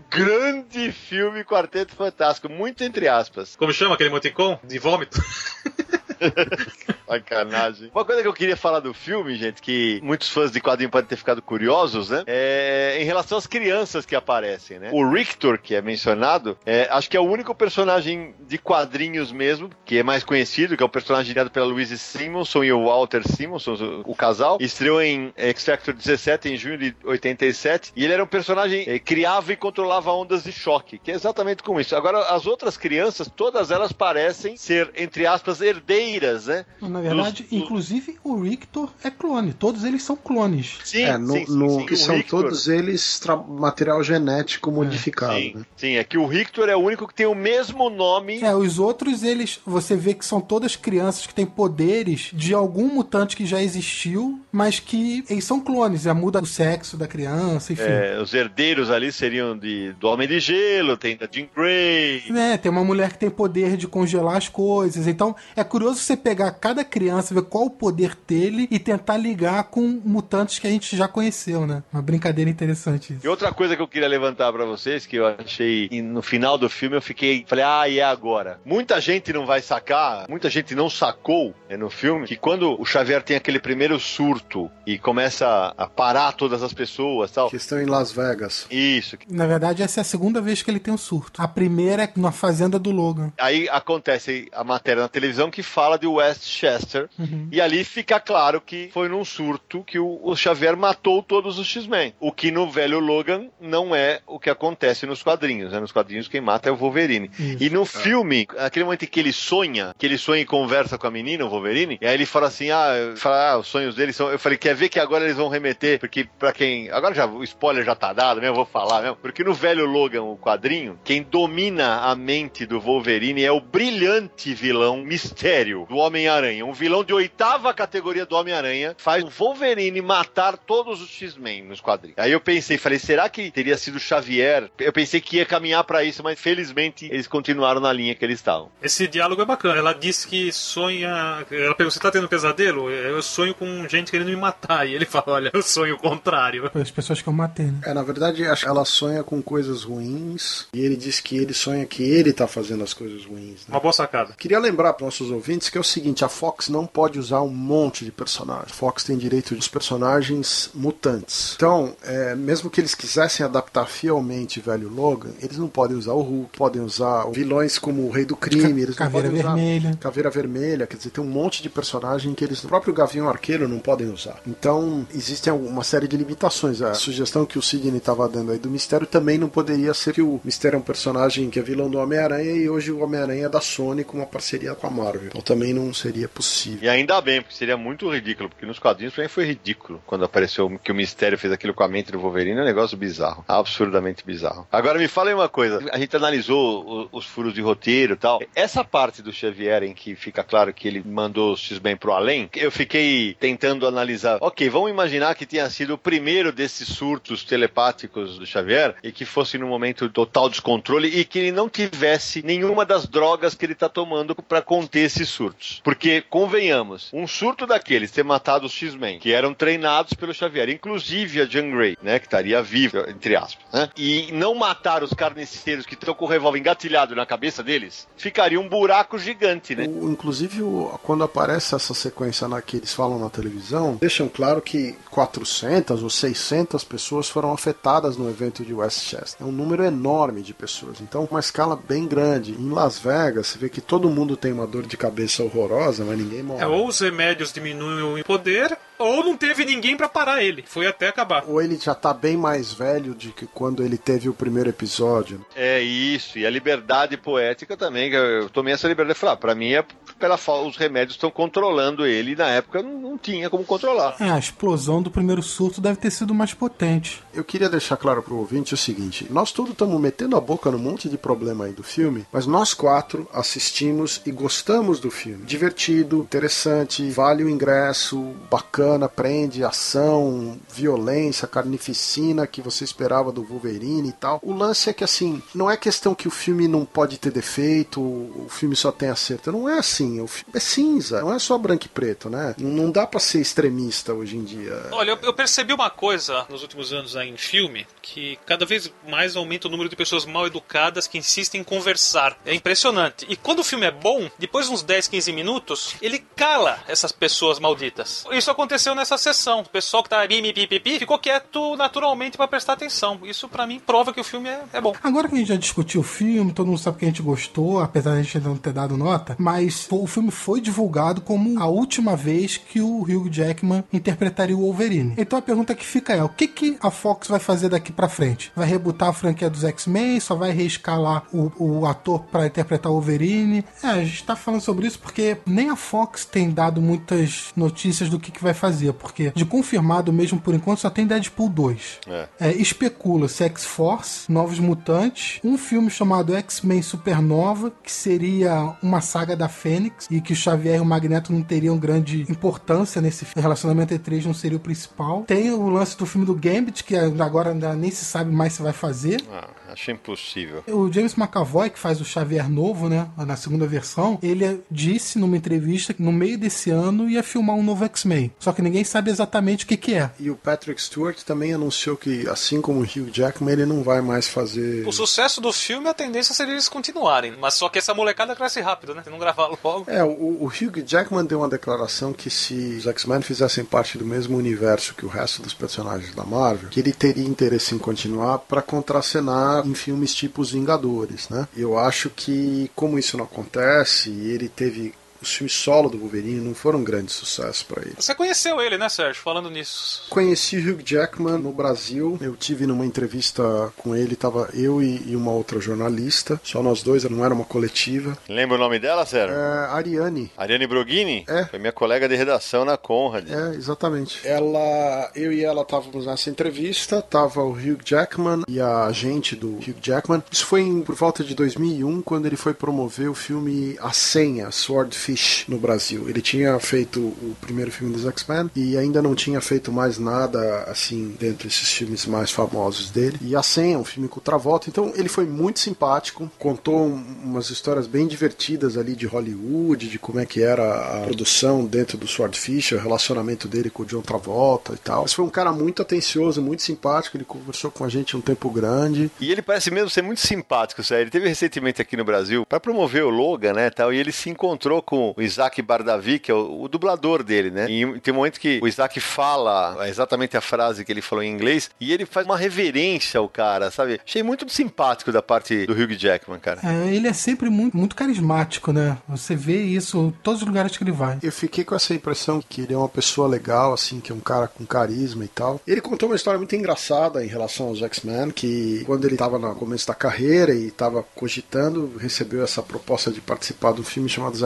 grande filme Quarteto Fantástico, muito entre aspas. Como chama aquele emoticon? De vômito? Sacanagem. Uma coisa que eu queria falar do filme, gente, que muitos fãs de quadrinho podem ter ficado curiosos, né? É em relação às crianças que aparecem, né? O Rictor, que é mencionado, é, acho que é o único personagem de quadrinhos mesmo, que é mais conhecido, que é o personagem criado pela Louise Simonson e o Walter Simonson, o, casal. Estreou em X Factor 17 em junho de 87. E ele era um personagem que criava e controlava ondas de choque, que é exatamente como isso. Agora, as outras crianças, todas elas parecem ser, entre aspas, herdeiras, né? Na verdade, Dos- inclusive o Rictor é clone, todos eles são clones. Sim, é, no, sim, sim, no- sim. que O são Rictor- todos eles material genético modificado. Sim, né? sim, é que o Rictor é o único que tem o mesmo nome. É, os outros, eles, você vê que são todas crianças que têm poderes de algum mutante que já existiu, mas que eles são clones, já muda o sexo da criança, enfim. É, os herdeiros ali seriam de, do Homem de Gelo, tem da Jean Grey. É, tem uma mulher que tem poder de congelar as coisas. Então, é curioso você pegar cada criança, ver qual o poder dele e tentar ligar com mutantes que a gente já conheceu, né? Uma brincadeira interessante E isso. outra coisa que eu queria levantar pra vocês, que eu achei e no final do filme, eu fiquei, falei, ah, e é agora? Muita gente não vai sacar, muita gente não sacou né, no filme, que quando o Xavier tem aquele primeiro surto e começa a parar todas as pessoas tal. Que estão em Las Vegas. Isso. Na verdade, essa é a segunda vez que ele tem um surto. A primeira é na fazenda do Logan. Aí acontece a matéria na televisão que fala de West Manchester, e ali fica claro que foi num surto que o, o Xavier matou todos os X-Men. O que no velho Logan não é o que acontece nos quadrinhos. Né? Nos quadrinhos quem mata é o Wolverine. E no filme, aquele momento em que ele sonha, que ele sonha e conversa com a menina, o Wolverine, e aí ele fala assim: ah, fala, ah os sonhos dele são. Eu falei, quer ver que agora eles vão remeter? Porque pra quem. Agora já o spoiler já tá dado, né? Eu vou falar mesmo. Porque no velho Logan, o quadrinho, quem domina a mente do Wolverine é o brilhante vilão Mistério do Homem-Aranha. Um vilão de oitava categoria do Homem-Aranha faz o Wolverine matar todos os X-Men nos quadrinhos. Aí eu pensei, falei, será que teria sido Xavier? Eu pensei que ia caminhar pra isso, mas felizmente eles continuaram na linha que eles estavam. Esse diálogo é bacana. Ela disse que sonha. Ela perguntou: você tá tendo um pesadelo? Eu sonho com gente querendo me matar. E ele fala: olha, eu sonho o contrário. As pessoas que eu matei, né? É, na verdade, acho que ela sonha com coisas ruins e ele diz que ele sonha que ele tá fazendo as coisas ruins. Né? Uma boa sacada. Queria lembrar para nossos ouvintes que é o seguinte: a Fox não pode usar um monte de personagens. A Fox tem direito dos personagens mutantes. Então, é, mesmo que eles quisessem adaptar fielmente velho Logan, eles não podem usar o Hulk, podem usar vilões como o Rei do Crime, eles Caveira não podem usar Vermelha. Caveira Vermelha, quer dizer, tem um monte de personagem que eles, o próprio Gavião Arqueiro não podem usar. Então, existem uma série de limitações. A sugestão que o Sidney estava dando aí do Mistério também não poderia ser que o Mistério é um personagem que é vilão do Homem-Aranha e hoje o Homem-Aranha é da Sony com uma parceria com a Marvel. Então também não seria possível. E ainda bem, porque seria muito ridículo, porque nos quadrinhos mim foi ridículo quando apareceu que o Mistério fez aquilo com a mente do Wolverine, é um negócio bizarro, absurdamente bizarro. Agora me fala aí uma coisa, a gente analisou os furos de roteiro e tal. Essa parte do Xavier em que fica claro que ele mandou os X-Men pro além, eu fiquei tentando analisar. Ok, vamos imaginar que tenha sido o primeiro desses surtos telepáticos do Xavier e que fosse num momento total descontrole e que ele não tivesse nenhuma das drogas que ele tá tomando pra conter esses surtos. Porque, convenhamos, um surto daqueles ter matado os X-Men, que eram treinados pelo Xavier, inclusive a Jean Grey, né, que estaria viva, entre aspas, né, e não matar os carniceiros que estão com o revólver engatilhado na cabeça deles, ficaria um buraco gigante, né? O- inclusive, o- quando aparece essa sequência na que eles falam na televisão, deixam claro que 400 ou 600 pessoas foram afetadas no evento de Westchester. É um número enorme de pessoas. Então, uma escala bem grande. Em Las Vegas, você vê que todo mundo tem uma dor de cabeça horrorosa, mas ninguém morre. É, ou os remédios diminuem o poder, ou não teve ninguém pra parar ele. Foi até acabar. Ou ele já tá bem mais velho de que quando ele teve o primeiro episódio. É isso, e a liberdade poética também, que eu tomei essa liberdade de falar, pra mim é pela os remédios estão controlando ele, e na época não, não tinha como controlar. É, a explosão do primeiro surto deve ter sido mais potente. Eu queria deixar claro pro ouvinte o seguinte: nós todos estamos metendo a boca num monte de problema aí do filme, mas nós quatro assistimos e gostamos do filme. Divertido, interessante, vale o ingresso, bacana, prende, ação, violência, carnificina que você esperava do Wolverine e tal. O lance é que assim, não é questão que o filme não pode ter defeito, o filme só tem acerto. Não é assim, o filme é cinza, não é só branco e preto, né? Não dá pra ser extremista hoje em dia. Olha, eu, eu percebi uma coisa nos últimos anos aí em filme, que cada vez mais aumenta o número de pessoas mal educadas que insistem em conversar. É impressionante. E quando o filme é bom, depois de uns 10, 15 minutos, ele cala essas pessoas malditas. Isso aconteceu nessa sessão. O pessoal que tá pi, pi, pi, pi, ficou quieto naturalmente pra prestar atenção. Isso pra mim prova que o filme é, é bom. Agora que a gente já discutiu o filme, todo mundo sabe que a gente gostou, apesar de a gente ainda não ter dado nota, mas o filme foi divulgado como a última vez que o Hugh Jackman interpretaria o Wolverine. Então a pergunta que fica é: o que, que a Fox vai fazer daqui pra frente? Vai rebutar a franquia dos X-Men? Só vai reescalar o, o ator pra interpretar o Wolverine? É, a gente tá falando sobre isso porque nem a Fox tem dado muitas notícias do que, que vai fazer, porque de confirmado mesmo por enquanto só tem Deadpool 2. É. É, especula-se X-Force, Novos Mutantes, um filme chamado X-Men Supernova, que seria uma saga da Fênix, e que o Xavier e o Magneto não teriam grande importância nesse relacionamento entre eles, não seria o principal. Tem o lance do filme do Gambit, que agora ainda nem se sabe mais se vai fazer. Ah, acho impossível. O James McAvoy, que faz o Xavier novo, né, na segunda versão, ele disse numa entrevista que no meio desse ano ia filmar um novo X-Men. Só que ninguém sabe exatamente o que, que é. E o Patrick Stewart também anunciou que, assim como o Hugh Jackman, ele não vai mais fazer. O sucesso do filme, a tendência seria eles continuarem. Mas só que essa molecada cresce rápido, né? Se não gravar logo. É, o, o Hugh Jackman deu uma declaração que se os X-Men fizessem parte do mesmo universo que o resto dos personagens da Marvel, que ele teria interesse em continuar para contracenar em filmes tipo Os Vingadores, né? Eu acho que, como isso não acontece, ele teve Os filmes solo do Wolverine não foram um grande sucesso para ele. Você conheceu ele, né, Sérgio? Falando nisso. Conheci o Hugh Jackman no Brasil. Eu tive numa entrevista com ele, tava eu e, e uma outra jornalista. Só nós dois, não era uma coletiva. Lembra o nome dela, Sérgio? É, Ariane. Ariane Brughini? É. Foi minha colega de redação na Conrad. É, exatamente. Ela, eu e ela estávamos nessa entrevista, tava o Hugh Jackman e a agente do Hugh Jackman. Isso foi em, por volta de 2001, quando ele foi promover o filme A Senha, Swordfish, no Brasil. Ele tinha feito o primeiro filme dos X-Men e ainda não tinha feito mais nada assim dentro desses filmes mais famosos dele. E A Senha, um filme com o Travolta. Então ele foi muito simpático, contou um- umas histórias bem divertidas ali de Hollywood, de como é que era a produção dentro do Swordfish, o relacionamento dele com o John Travolta e tal. Mas foi um cara muito atencioso, muito simpático. Ele conversou com a gente um tempo grande. E ele parece mesmo ser muito simpático, sério. Ele teve recentemente aqui no Brasil para promover o Logan, né, tal, e ele se encontrou com o Isaac Bardavi, que é o, o dublador dele, né? E tem um momento que o Isaac fala exatamente a frase que ele falou em inglês e ele faz uma reverência ao cara, sabe? Achei muito simpático da parte do Hugh Jackman, cara. É, ele é sempre muito, muito carismático, né? Você vê isso em todos os lugares que ele vai. Eu fiquei com essa impressão que ele é uma pessoa legal, assim, que é um cara com carisma e tal. Ele contou uma história muito engraçada em relação aos X-Men, que quando ele estava no começo da carreira e estava cogitando, recebeu essa proposta de participar de um filme chamado Os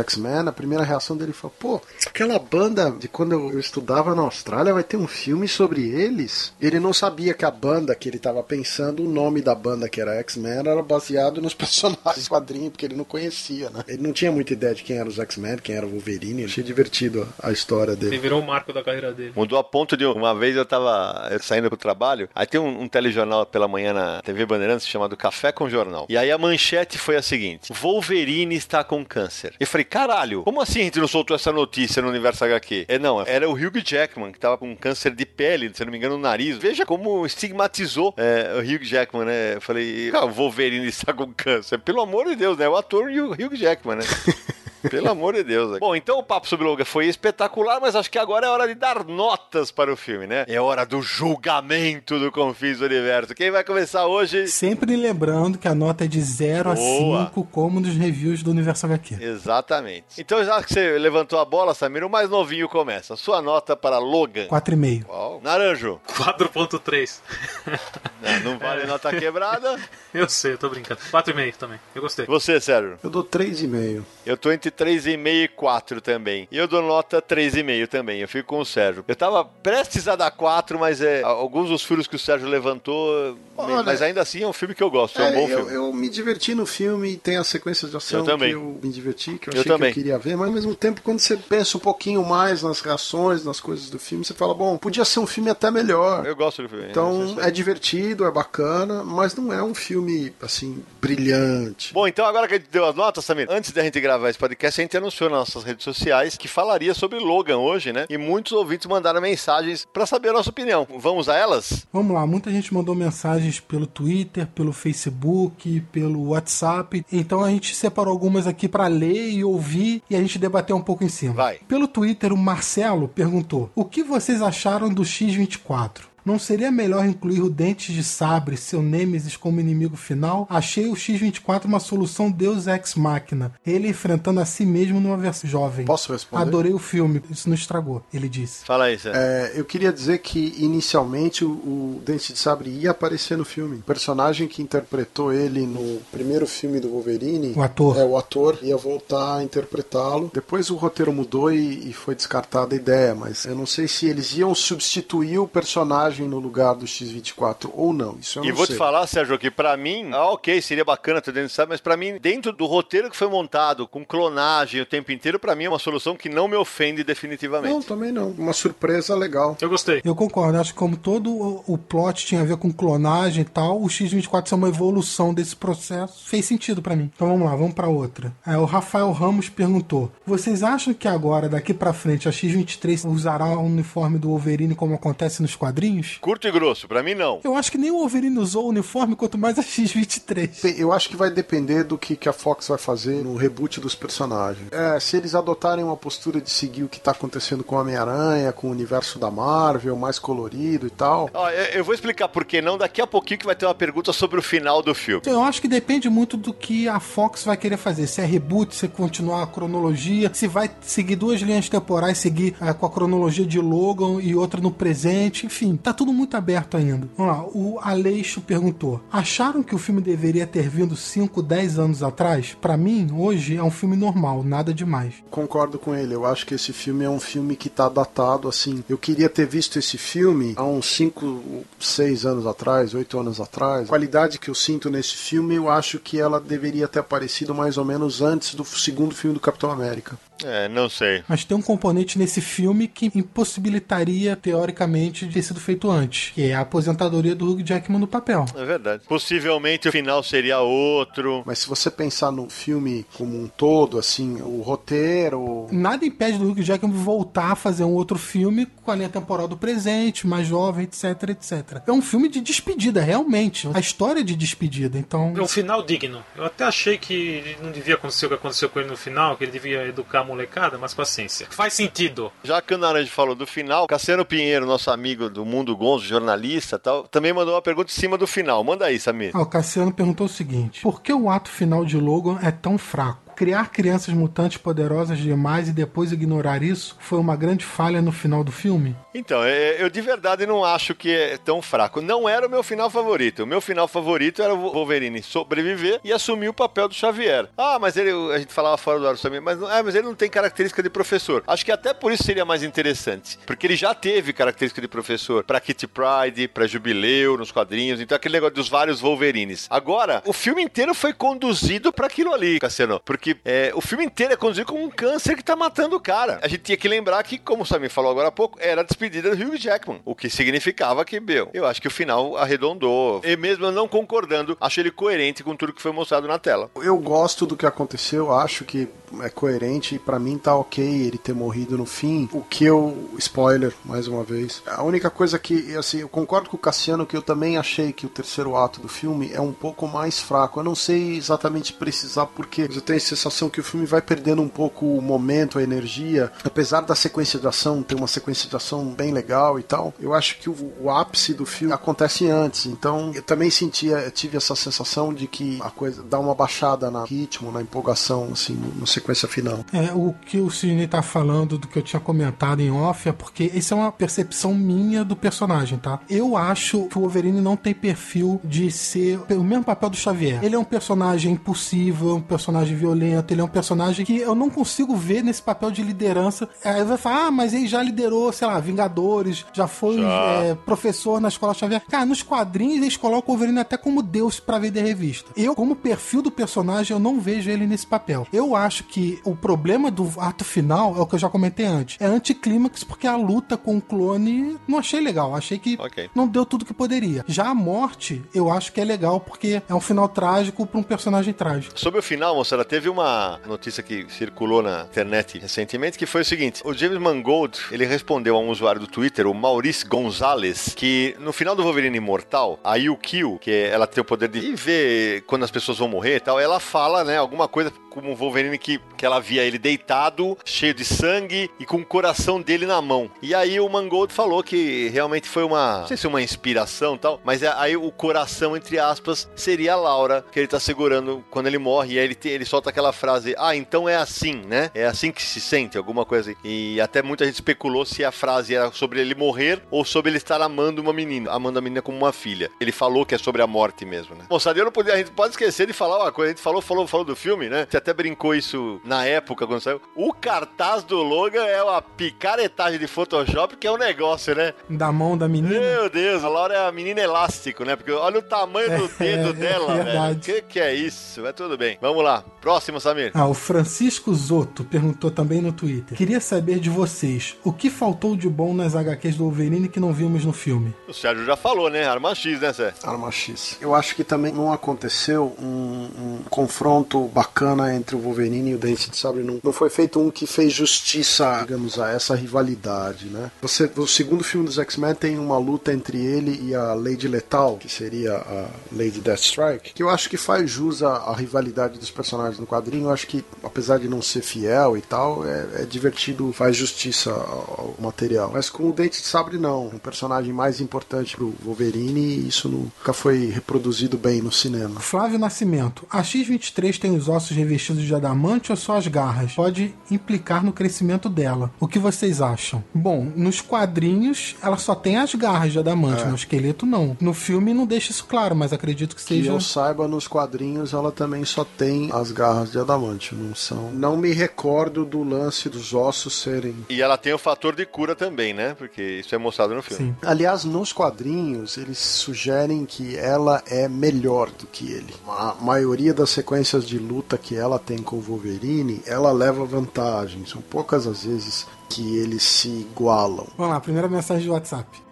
X-Men. A primeira reação dele foi: pô, aquela banda de quando eu estudava na Austrália vai ter um filme sobre eles? Ele não sabia que a banda que ele estava pensando, o nome da banda que era X-Men, era baseado nos personagens do quadrinho, porque ele não conhecia, né? Ele não tinha muita ideia de quem eram os X-Men, quem era o Wolverine. Achei divertido a história Ele dele. virou o marco da carreira dele. Mudou a ponto de uma vez eu tava saindo pro trabalho, aí tem um, um telejornal pela manhã na TV Bandeirantes chamado Café com Jornal. E aí a manchete foi a seguinte: Wolverine está com câncer. Eu falei, caralho, como assim a gente não soltou essa notícia no Universo HQ? É não, era o Hugh Jackman que tava com câncer de pele, se não me engano, no nariz. Veja como estigmatizou é, o Hugh Jackman, né? Eu falei, ah, o Wolverine está com câncer. Pelo amor de Deus, né? O ator e o Hugh Jackman, né? Pelo amor de Deus. Bom, então o papo sobre Logan foi espetacular, mas acho que agora é hora de dar notas para o filme, né? É hora do julgamento do Confins do Universo. Quem vai começar hoje? Sempre lembrando que a nota é de 0 a Boa. 5, como nos reviews do Universo HQ. Exatamente. Então, já que você levantou a bola, Samir, o mais novinho começa. Sua nota para Logan. 4,5. Qual? Naranjo. 4.3. Não, não vale nota quebrada. Eu sei, eu tô brincando. 4,5 também. Eu gostei. Você, Sérgio. Eu dou 3,5. Eu tô entre 3,5 e 4 também. E eu dou nota 3,5 também. Eu fico com o Sérgio. Eu tava prestes a dar 4, mas é, alguns dos furos que o Sérgio levantou. Olha, mas ainda assim é um filme que eu gosto. É, um bom eu, filme. eu me diverti no filme, tem as sequências de ação Eu também. que eu me diverti, que eu Eu achei também. que eu queria ver, mas ao mesmo tempo, quando você pensa um pouquinho mais nas reações, nas coisas do filme, você fala, bom, podia ser um filme até melhor. Eu gosto do filme. Então é divertido, é bacana, mas não é um filme assim brilhante. Bom, então agora que a gente deu as notas, Samir, antes da gente gravar esse podcast, a gente anunciou nas nossas redes sociais que falaria sobre Logan hoje, né? E muitos ouvintes mandaram mensagens pra saber a nossa opinião. Vamos a elas? Vamos lá, muita gente mandou mensagens pelo Twitter, pelo Facebook, pelo WhatsApp. Então a gente separou algumas aqui pra ler e ouvir e a gente debater um pouco em cima. Vai. Pelo Twitter, o Marcelo perguntou: O que vocês acharam do X24? Não seria melhor incluir o Dentes de Sabre, seu Nêmesis, como inimigo final? Achei o X-24 uma solução Deus Ex Machina. Ele enfrentando a si mesmo numa versão jovem. Posso responder? Adorei o filme, isso não estragou, ele disse. Fala aí, Sérgio. É, eu queria dizer que inicialmente o, o Dente de Sabre ia aparecer no filme. O personagem que interpretou ele no primeiro filme do Wolverine, O ator. é o ator, ia voltar a interpretá-lo. Depois o roteiro mudou e, e foi descartada a ideia, mas eu não sei se eles iam substituir o personagem no lugar do X24 ou não. Isso eu E não vou sei. te falar, Sérgio, que pra mim, ah, ok, seria bacana ter dentro sabe, mas pra mim, dentro do roteiro que foi montado, com clonagem o tempo inteiro, pra mim é uma solução que não me ofende Não, definitivamente. também não. Uma surpresa legal. Eu gostei. Eu concordo, acho que como todo o, plot tinha a ver com clonagem e tal, o X24 ser uma evolução desse processo fez sentido pra mim. Então vamos lá, vamos pra outra. É, o Rafael Ramos perguntou: Vocês acham que agora, daqui pra frente, a X23 usará o uniforme do Wolverine como acontece nos quadrinhos? Uniformes. Curto e grosso, pra mim não. Eu acho que nem o Wolverine usou o uniforme, quanto mais a X-23. Bem, Eu acho que vai depender do que, que a Fox vai fazer no reboot dos personagens. É, se eles adotarem uma postura de seguir o que tá acontecendo com o Homem-Aranha, com o universo da Marvel, mais colorido e tal. Ó, eu, eu vou explicar por que não daqui a pouquinho que vai ter uma pergunta sobre o final do filme. Então, eu acho que depende muito do que a Fox vai querer fazer. Se é reboot, se é continuar a cronologia, se vai seguir duas linhas temporais, seguir eh, com a cronologia de Logan e outra no presente, enfim, tá tudo muito aberto ainda. Vamos lá, o Aleixo perguntou: acharam que o filme deveria ter vindo 5, 10 anos atrás? Pra mim, hoje é um filme normal, nada demais. Concordo com ele, eu acho que esse filme é um filme que tá datado assim. Eu queria ter visto esse filme há uns 5, 6 anos atrás, 8 anos atrás. A qualidade que eu sinto nesse filme, eu acho que ela deveria ter aparecido mais ou menos antes do segundo filme do Capitão América. É, não sei. Mas tem um componente nesse filme que impossibilitaria, teoricamente, de ter sido feito antes, que é a aposentadoria do Hugh Jackman no papel. É verdade. Possivelmente o final seria outro. Mas se você pensar no filme como um todo, assim, o roteiro, Nada impede do Hugh Jackman voltar a fazer um outro filme com a linha temporal do presente, mais jovem, etc, etc. É um filme de despedida, realmente. A história de despedida. Então, É um final digno. Eu até achei que não devia acontecer o que aconteceu com ele no final, que ele devia educar molecada, mas paciência. Faz sentido. Já que o Naranjo falou do final, Cassiano Pinheiro, nosso amigo do Mundo Gonzo, jornalista e tal, também mandou uma pergunta em cima do final. Manda aí, Samir. Ah, o Cassiano perguntou o seguinte: por que o ato final de Logan é tão fraco? Criar crianças mutantes poderosas demais e depois ignorar isso foi uma grande falha no final do filme? Então, é, eu de verdade não acho que é tão fraco. Não era o meu final favorito. O meu final favorito era o Wolverine sobreviver e assumir o papel do Xavier. Ah, mas ele, a gente falava fora do ar Samir, mas, ah, mas ele não tem característica de professor. Acho que até por isso seria mais interessante. Porque ele já teve característica de professor pra Kitty Pride, pra Jubileu, nos quadrinhos. Então, aquele negócio dos vários Wolverines. Agora, o filme inteiro foi conduzido pra aquilo ali, Cassiano. Porque é, o filme inteiro é conduzido como um câncer que tá matando o cara. A gente tinha que lembrar que, como o Samir falou agora há pouco, era a despedida do Hugh Jackman. O que significava que, meu, eu acho que o final arredondou. E mesmo não concordando, acho ele coerente com tudo que foi mostrado na tela. eu gosto do que aconteceu, acho que é coerente e pra mim tá ok ele ter morrido no fim. O que eu. Spoiler, mais uma vez. A única coisa que, assim, eu concordo com o Cassiano que eu também achei que o terceiro ato do filme é um pouco mais fraco. Eu não sei exatamente precisar porque eu tenho a sensação que o filme vai perdendo um pouco o momento, a energia. Apesar da sequência de ação ter uma sequência de ação bem legal e tal, eu acho que o, o ápice do filme acontece antes. Então eu também sentia, tive essa sensação de que a coisa dá uma baixada no ritmo, na empolgação, assim, no sequência final. É, o que o Sidney tá falando do que eu tinha comentado em off é porque isso é uma percepção minha do personagem, tá? Eu acho que o Wolverine não tem perfil de ser o mesmo papel do Xavier. Ele é um personagem impulsivo, um personagem violento, ele é um personagem que eu não consigo ver nesse papel de liderança. Aí vai falar, ah, mas ele já liderou, sei lá, Vingadores, já foi é, professor na escola Xavier. Cara, nos quadrinhos eles colocam o Wolverine até como Deus pra vender revista. Eu, como perfil do personagem, eu não vejo ele nesse papel. Eu acho que o problema do ato final é o que eu já comentei antes. É anticlímax porque a luta com o clone não achei legal. Achei que Ok. não deu tudo que poderia. Já a morte, eu acho que é legal porque é um final trágico pra um personagem trágico. Sobre o final, moçada, teve uma notícia que circulou na internet recentemente que foi o seguinte: o James Mangold ele respondeu a um usuário do Twitter, o Maurice Gonzalez, que no final do Wolverine Imortal, a Yukio, que ela tem o poder de ver quando as pessoas vão morrer e tal, ela fala, né, alguma coisa como o Wolverine que, que ela via ele deitado, cheio de sangue e com o coração dele na mão. E aí o Mangold falou que realmente foi uma, não sei se uma inspiração e tal, mas é- aí o coração, entre aspas, seria a Laura que ele tá segurando quando ele morre. E aí ele, ele solta aquela frase: Ah, então é assim, né? É assim que se sente, alguma coisa assim. E até muita gente especulou se a frase era sobre ele morrer ou sobre ele estar amando uma menina, amando a menina como uma filha. Ele falou que é sobre a morte mesmo, né? Moçada, eu não podia, a gente pode esquecer de falar uma coisa. A gente falou, falou, falou do filme, né? Até brincou isso na época quando saiu. O cartaz do Logan é uma picaretagem de Photoshop que é um negócio, né? Da mão da menina. Meu Deus, a Laura é a menina elástico, né? Porque olha o tamanho do É, dedo é dela, velho. verdade. Que que é isso? Mas tudo bem. Vamos lá. Próximo. Samir. Ah, o Francisco Zoto perguntou também no Twitter. Queria saber de vocês, o que faltou de bom nas HQs do Wolverine que não vimos no filme? O Sérgio já falou, né? Arma X, né, Sé? Arma X. Eu acho que também não aconteceu um, um confronto bacana entre o Wolverine e o Dente de Sabre. Não, não foi feito um que fez justiça, digamos, a essa rivalidade, né? Você, o segundo filme dos X-Men tem uma luta entre ele e a Lady Letal, que seria a Lady Deathstrike, que eu acho que faz jus à, à rivalidade dos personagens no quadrinho. Eu acho que, apesar de não ser fiel e tal, é, é divertido, faz justiça ao, material. Mas com o Dente de Sabre, não. Um personagem mais importante pro Wolverine e isso nunca foi reproduzido bem no cinema. Flávio Nascimento. A X-23 tem os ossos revestidos de adamante ou só as garras? Pode implicar no crescimento dela. O que vocês acham? Bom, nos quadrinhos ela só tem as garras de adamante, no esqueleto não. No filme não deixa isso claro, mas acredito que Que seja. eu saiba, nos quadrinhos ela também só tem as garras de adamante, não são. Não me recordo do lance dos ossos serem. E ela tem o fator de cura também, né? Porque isso é mostrado no filme. Sim. Aliás, nos quadrinhos eles sugerem que ela é melhor do que ele. A maioria das sequências de luta que ela tem com o Wolverine, ela leva vantagem. São poucas as vezes que eles se igualam. Vamos lá, primeira mensagem do WhatsApp.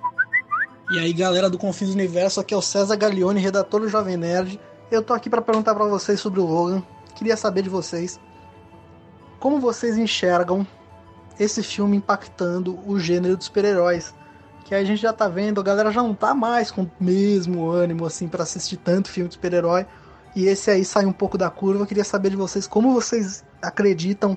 E aí, galera do Confins do Universo, aqui é o César Gaglione, redator do Jovem Nerd. Eu tô aqui para perguntar para vocês sobre o Logan. Queria saber de vocês como vocês enxergam esse filme impactando o gênero dos super-heróis. Que a gente já tá vendo, a galera já não tá mais com o mesmo ânimo assim para assistir tanto filme de super-herói. E esse aí sai um pouco da curva. Eu queria saber de vocês como vocês acreditam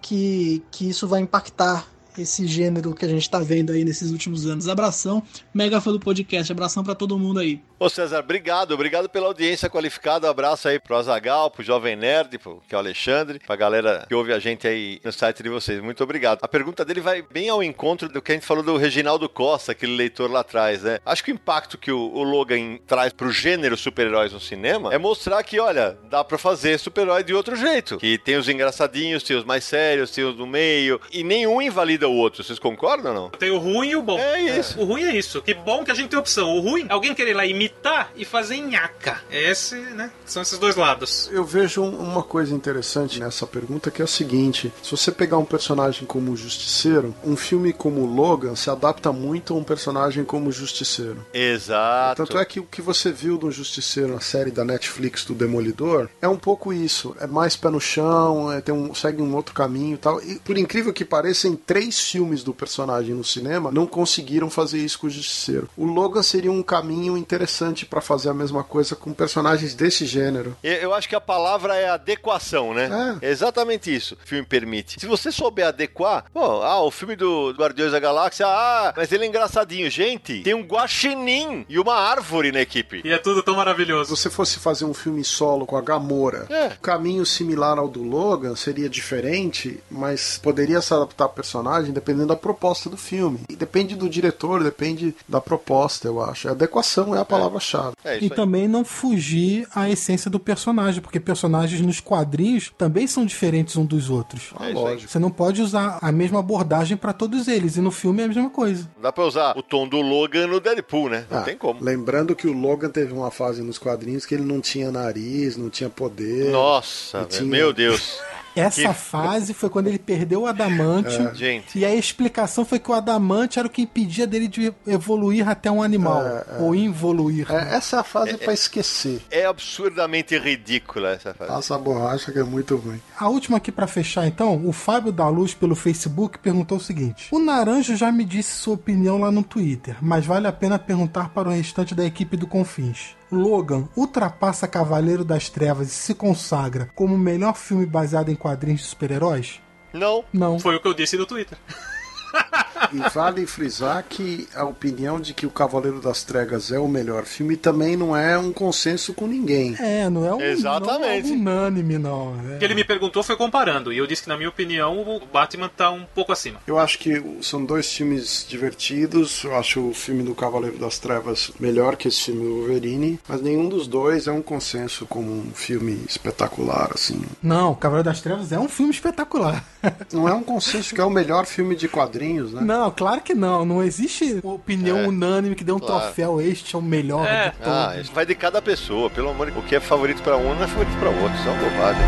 que, que isso vai impactar esse gênero que a gente tá vendo aí nesses últimos anos. Abração, mega fã do podcast, abração para todo mundo aí. Ô César, obrigado, obrigado pela audiência qualificada. Abraço aí pro Azagal, pro Jovem Nerd, pro, que é o Alexandre, pra galera que ouve a gente aí no site de vocês. Muito obrigado. A pergunta dele vai bem ao encontro do que a gente falou do Reginaldo Costa, aquele leitor lá atrás, né? Acho que o impacto que o, o Logan traz pro gênero super-heróis no cinema é mostrar que, olha, dá pra fazer super-herói de outro jeito. Que tem os engraçadinhos, tem os mais sérios, tem os do meio, e nenhum invalida o outro. Vocês concordam ou não? Tem o ruim e o bom. É isso. O ruim é isso. Que bom que a gente tem opção. O ruim, alguém querer lá imitar e fazer nhaca. Esse, né? São esses dois lados. Eu vejo um- uma coisa interessante nessa pergunta que é o seguinte: se você pegar um personagem como o Justiceiro, um filme como Logan se adapta muito a um personagem como o Justiceiro. Exato. Tanto é que o que você viu do Justiceiro na série da Netflix do Demolidor é um pouco isso. É mais pé no chão, é, tem um, segue um outro caminho e tal. E por incrível que pareça, em três filmes do personagem no cinema, não conseguiram fazer isso com o Justiceiro. O Logan seria um caminho interessante pra fazer a mesma coisa com personagens desse gênero. Eu acho que a palavra é adequação, né? É. É exatamente isso o filme permite. Se você souber adequar, pô, ah, o filme do Guardiões da Galáxia, ah, mas ele é engraçadinho. Gente, tem um guaxinim e uma árvore na equipe. E é tudo tão maravilhoso. Se você fosse fazer um filme solo com a Gamora, É. o caminho similar ao do Logan seria diferente, mas poderia se adaptar ao personagem dependendo da proposta do filme. E depende do diretor, depende da proposta, eu acho. A adequação é a palavra-chave. É isso E aí. também não fugir à essência do personagem, porque personagens nos quadrinhos também são diferentes um dos outros. É lógico. Você não pode usar a mesma abordagem pra todos eles, e no filme é a mesma coisa. Dá pra usar o tom do Logan no Deadpool, né? Não Ah, tem como. Lembrando que o Logan teve uma fase nos quadrinhos que ele não tinha nariz, não tinha poder. Nossa, tinha- meu Deus. Essa Que- fase foi quando ele perdeu o adamante. Gente. E a explicação foi que o adamante era o que impedia dele de evoluir até um animal. Ou involuir. É, essa é a fase pra esquecer. É absurdamente ridícula essa frase. Passa a borracha que é muito ruim. A última aqui pra fechar então, o Fábio da Luz pelo Facebook perguntou o seguinte: O Naranjo já me disse sua opinião lá no Twitter, mas vale a pena perguntar para o restante da equipe do Confins. Logan ultrapassa Cavaleiro das Trevas e se consagra como o melhor filme baseado em quadrinhos de super-heróis? Não. Não. Foi o que eu disse no Twitter. E vale frisar que a opinião de que o Cavaleiro das Trevas é o melhor filme também não é um consenso com ninguém. É, não é um, Exatamente. Não é um unânime, não. É. O que ele me perguntou foi comparando. E eu disse que, na minha opinião, o Batman tá um pouco acima. Eu acho que são dois filmes divertidos. Eu acho o filme do Cavaleiro das Trevas melhor que esse filme do Wolverine, mas nenhum dos dois é um consenso como um filme espetacular, assim. Não, Cavaleiro das Trevas é um filme espetacular. Não é um consenso que é o melhor filme de quadrinhos, né? Não, claro que não. Não existe opinião É, unânime que dê um claro. troféu. Este é o melhor É. de todos. Ah, isso vai de cada pessoa, pelo amor de O que é favorito pra um não é favorito pra outro. Isso é uma bobagem.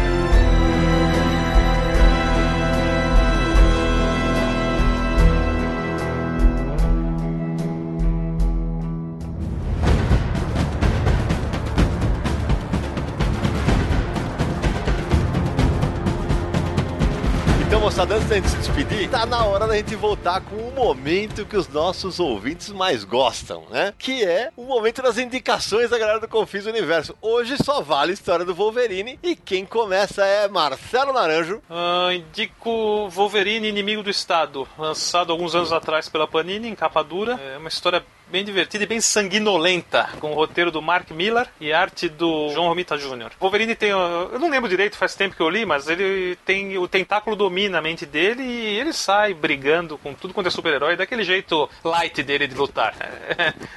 Moçada, antes da gente se despedir, tá na hora da gente voltar com o momento que os nossos ouvintes mais gostam, né? Que é o momento das indicações da galera do Confis Universo. Hoje só vale a história do Wolverine e quem começa é Marcelo Naranjo. Ah, indico Wolverine, Inimigo do Estado, lançado alguns anos atrás pela Panini, em capa dura. É uma história bem divertida e bem sanguinolenta, com o roteiro do Mark Millar e arte do John Romita Jr. Wolverine tem, eu não lembro direito, faz tempo que eu li, mas ele tem, o tentáculo domina a mente dele e ele sai brigando com tudo quanto é super-herói, daquele jeito light dele de lutar.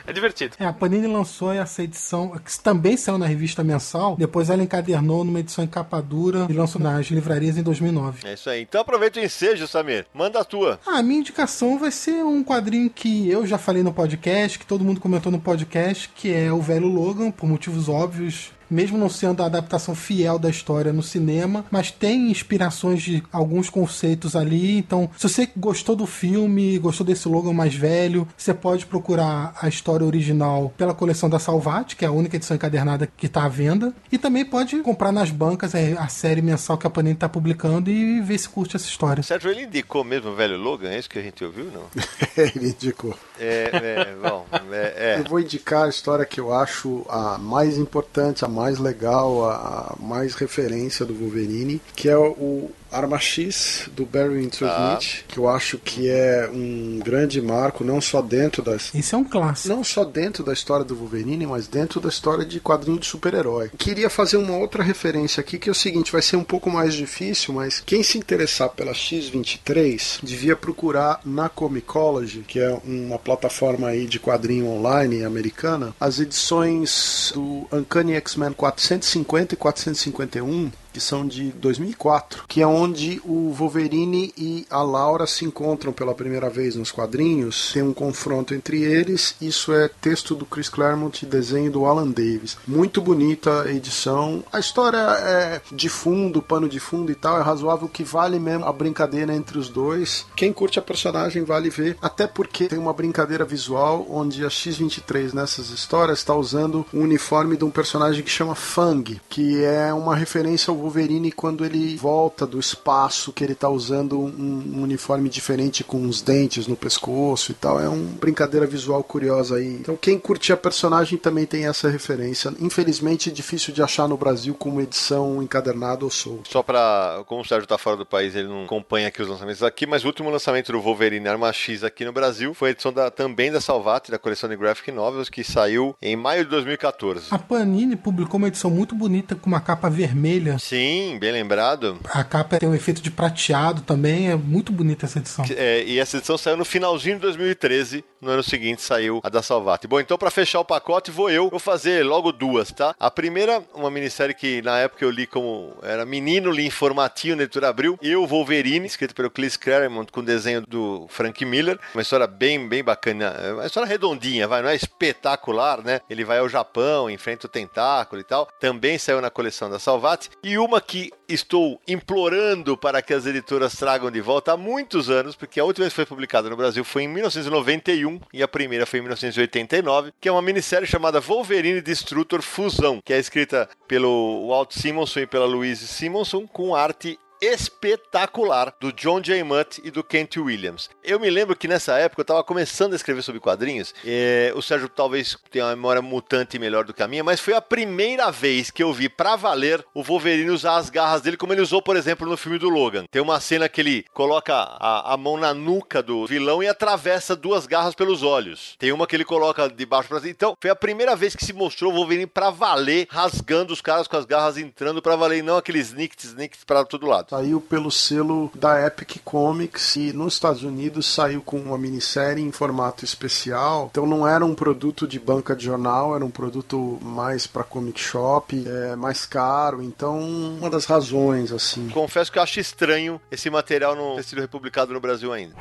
É, divertido. É, a Panini lançou essa edição, que também saiu na revista mensal. Depois ela encadernou numa edição em capa dura e lançou nas livrarias em 2009. É isso aí. Então aproveita o ensejo, Samir. Manda a tua. Ah, a minha indicação vai ser um quadrinho que eu já falei no podcast, que todo mundo comentou no podcast, que é o Velho Logan, por motivos óbvios. Mesmo não sendo a adaptação fiel da história no cinema, mas tem inspirações de alguns conceitos ali. Então, se você gostou do filme, gostou desse Logan mais velho, você pode procurar a história original pela coleção da Salvat, que é a única edição encadernada que está à venda. E também pode comprar nas bancas é, a série mensal que a Panini está publicando e ver se curte essa história. Sérgio, ele indicou mesmo o velho Logan? É isso que a gente ouviu, não? Ele indicou. É, é, bom, é, Eu é. vou indicar a história que eu acho a mais importante, a mais legal, a a mais referência do Wolverine, que é o Arma X do Barry Windsor Tá. Smith, que eu acho que é um grande marco, não só dentro das Esse é um clássico. não só dentro da história do Wolverine, mas dentro da história de quadrinho de super-herói. Queria fazer uma outra referência aqui, que é o seguinte, vai ser um pouco mais difícil, mas quem se interessar pela X23 devia procurar na Comicology, que é uma plataforma aí de quadrinho online americana, as edições do Uncanny X-Men 450 e 451, que são de 2004, que é onde o Wolverine e a Laura se encontram pela primeira vez nos quadrinhos. Tem um confronto entre eles. Isso é texto do Chris Claremont e desenho do Alan Davis. Muito bonita a edição. A história é de fundo, pano de fundo e tal. É razoável que vale mesmo a brincadeira entre os dois. Quem curte a personagem vale ver, até porque tem uma brincadeira visual onde a X23 nessas histórias está usando o uniforme de um personagem que chama Fang, que é uma referência ao Wolverine quando ele volta do espaço, que ele tá usando um, um uniforme diferente com uns dentes no pescoço e tal. É uma brincadeira visual curiosa aí. Então quem curte a personagem também tem essa referência. Infelizmente é difícil de achar no Brasil como edição encadernada ou solta. Só pra. Como o Sérgio tá fora do país, ele não acompanha aqui os lançamentos aqui, mas o último lançamento do Wolverine Arma X aqui no Brasil foi a edição da, também da Salvat, da coleção de Graphic Novels, que saiu em maio de 2014. A Panini publicou uma edição muito bonita com uma capa vermelha. Sim, bem lembrado. A capa tem um efeito de prateado também. É muito bonita essa edição. É, e essa edição saiu no finalzinho de 2013. No ano seguinte saiu a da Salvat. Bom, então pra fechar o pacote, vou eu. Vou fazer logo duas, tá? A primeira, uma minissérie que na época eu li como era menino, li em formatinho na editora Abril. Eu, Wolverine, escrito pelo Chris Claremont com desenho do Frank Miller. Uma história bem, bem bacana. É Uma história redondinha, vai, não é espetacular, né? Ele vai ao Japão, enfrenta o tentáculo e tal. Também saiu na coleção da Salvat. E uma que estou implorando para que as editoras tragam de volta há muitos anos, porque a última vez que foi publicada no Brasil foi em 1991 e a primeira foi em 1989, que é uma minissérie chamada Wolverine Destructor Fusão, que é escrita pelo Walt Simonson e pela Louise Simonson, com arte espetacular do John J. Mutt e do Kent Williams. Eu me lembro que nessa época eu estava começando a escrever sobre quadrinhos. É, o Sérgio talvez tenha uma memória mutante melhor do que a minha, mas foi a primeira vez que eu vi pra valer o Wolverine usar as garras dele, como ele usou, por exemplo, no filme do Logan. Tem uma cena que ele coloca a, a mão na nuca do vilão e atravessa duas garras pelos olhos. Tem uma que ele coloca de baixo pra cima. Então, foi a primeira vez que se mostrou o Wolverine pra valer, rasgando os caras com as garras entrando pra valer, e não aqueles snicks, snicks pra todo lado. Saiu pelo selo da Epic Comics e nos Estados Unidos saiu com uma minissérie em formato especial. Então não era um produto de banca de jornal, era um produto mais para comic shop, é, mais caro. Então uma das razões assim. Confesso que eu acho estranho esse material não ter sido republicado no Brasil ainda.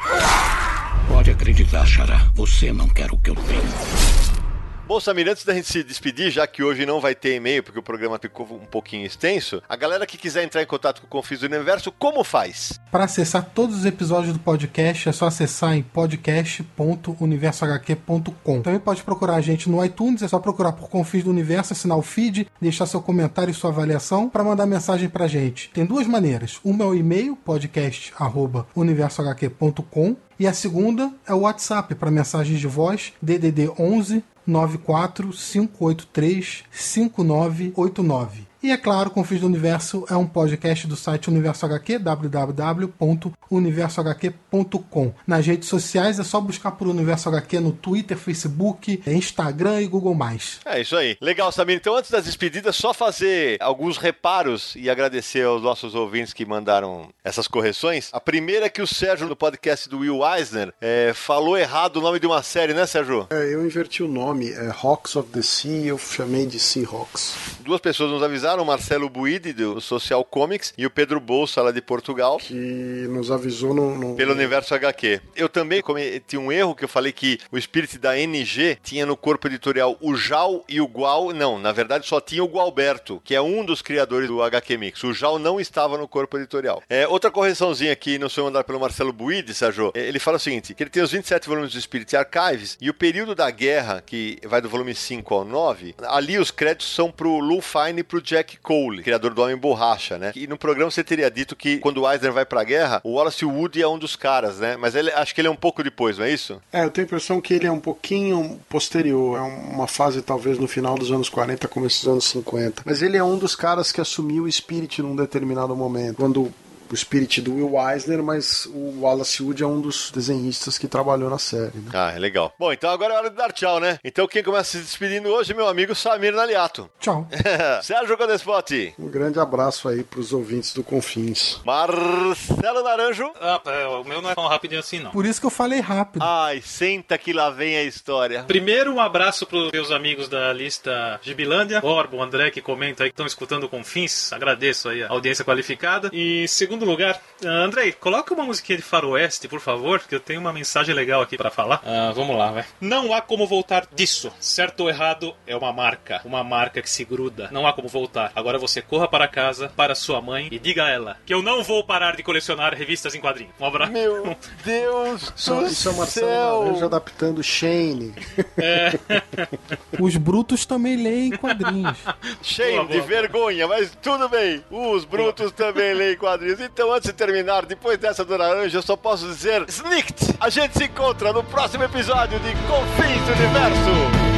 What acreditar, Xará. Você não quer o que eu tenho. Bom, Samir, antes da gente se despedir, já que hoje não vai ter e-mail, porque o programa ficou um pouquinho extenso, a galera que quiser entrar em contato com o Confis do Universo, como faz? Para acessar todos os episódios do podcast, é só acessar em podcast.universohq.com. Também pode procurar a gente no iTunes, é só procurar por Confis do Universo, assinar o feed, deixar seu comentário e sua avaliação para mandar mensagem pra gente. Tem duas maneiras. Uma é o e-mail, podcast.universohq.com, e a segunda é o WhatsApp para mensagens de voz, DDD 11 94583 5989. E é claro, Confins do Universo é um podcast do site Universo HQ, www.universohq.com. Nas redes sociais é só buscar por Universo HQ no Twitter, Facebook, Instagram e Google+. É isso aí. Legal, Samir. Então, antes das despedidas, só fazer alguns reparos e agradecer aos nossos ouvintes que mandaram essas correções. A primeira é que o Sérgio, no podcast do Will Eisner, é, falou errado o nome de uma série, né, Sérgio? É, eu inverti o nome, é Hawks of the Sea, eu chamei de Seahawks. Duas pessoas nos avisaram, o Marcelo Buide, do Social Comics, e o Pedro Bolsa, lá de Portugal. Que nos avisou no... no... Pelo Universo HQ. Eu também cometi um erro que eu falei que o Spirit da NG tinha no corpo editorial o Jal e o Gual. Não, na verdade só tinha o Gualberto, que é um dos criadores do HQ Mix. O Jal não estava no corpo editorial. É, outra correçãozinha aqui, não sei mandar pelo Marcelo Buide, Sérgio. Ele fala o seguinte: que ele tem os 27 volumes do Spirit Archives e o período da guerra, que vai do volume 5 ao 9, ali os créditos são pro Lou Fine e pro Jack Cole, criador do Homem Borracha, né? E no programa você teria dito que quando o Eisner vai pra guerra, o Wallace Wood é um dos caras, né? Mas ele, acho que ele é um pouco depois, não é isso? É, eu tenho a impressão que ele é um pouquinho posterior, é uma fase talvez no final dos anos 40, começo dos anos 50. Mas ele é um dos caras que assumiu o Spirit num determinado momento, quando o Spirit do Will Eisner, mas o Wallace Wood é um dos desenhistas que trabalhou na série. Né? Ah, é legal. Bom, então agora é hora de dar tchau, né? Então quem começa se despedindo hoje é meu amigo Samir Naliato. Tchau. Sérgio Codespot. Um grande abraço aí pros ouvintes do Confins. Marcelo Naranjo. Ah, o meu não é tão rapidinho assim, não. Por isso que eu falei rápido. Ai, senta que lá vem a história. Primeiro, um abraço pros meus amigos da lista Gibilândia, Orbo, André, que comenta aí que estão escutando com fins. Agradeço aí a audiência qualificada. E segundo lugar, uh, Andrei, coloca uma musiquinha de faroeste, por favor, que eu tenho uma mensagem legal aqui para falar. Uh, vamos lá, vai. Não há como voltar disso. Certo ou errado é uma marca. Uma marca que se gruda. Não há como voltar. Agora você corra para casa, para sua mãe e diga a ela que eu não vou parar de colecionar revistas em quadrinhos. Um abraço. Meu Deus Isso, do isso é céu. Laranja adaptando Shane. É. Os brutos também leem quadrinhos. Cheio Boa, de boa. vergonha, mas tudo bem. Os brutos também leem quadrinhos. Então, antes de terminar, depois dessa do Naranja, eu só posso dizer: Snicked! A gente se encontra no próximo episódio de Confins do Universo.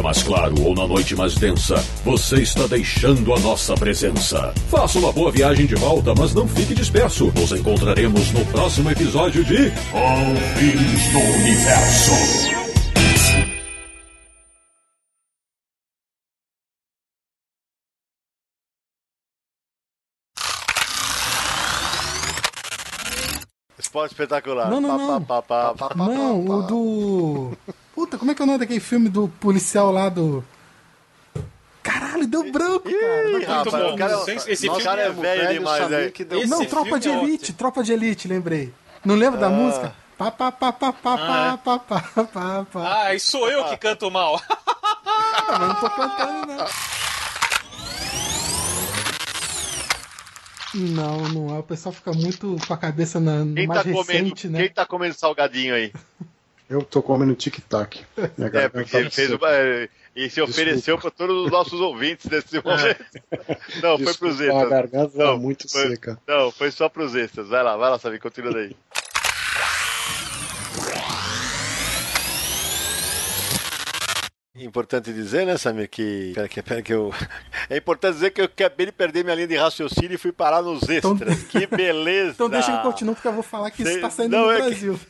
Dia mais claro ou na noite mais densa, você está deixando a nossa presença. Faça uma boa viagem de volta, mas não fique disperso. Nos encontraremos no próximo episódio de Confins do Universo. Esporte espetacular. Não, não, não. pá, pá, pá, pá. Não, o do. Puta, como é que é o nome daquele filme do policial lá do. Caralho, deu branco, cara. Rapaz, bom. cara, Esse- esse nossa, cara é é velho, velho demais, saber velho. que deu- Esse Não, Tropa de é Elite, ótimo. Tropa de Elite, lembrei. Não lembra da Ah. música? Pá, pá, pá, pá, pá, Ah, pá, pá, pá, pá, pá. Ah, e sou eu que canto mal. Ah, mas não tô cantando, não. Não, não é. O pessoal fica muito com a cabeça na, no Quem mais tá, comendo, recente, né? quem tá comendo salgadinho aí? Eu tô comendo tic-tac. É, porque tá ele fez uma, é, e se ofereceu para todos os nossos ouvintes nesse momento. Não, foi pros Desculpa, A extras. garganta tá Não, muito foi- seca. Não, foi só pros extras. Vai lá, vai lá, Sabi, continua daí. Importante dizer, né, Samir, que. Pera que, pera que eu. É importante dizer que eu acabei de perder minha linha de raciocínio e fui parar nos extras. Que beleza! Então deixa que continue, porque eu vou falar que isso Sei- tá saindo não, no é que- Brasil.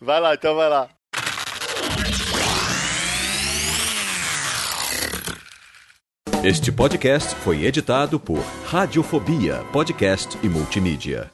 Vai lá, então vai lá. Este podcast foi editado por Radiofobia, podcast e multimídia.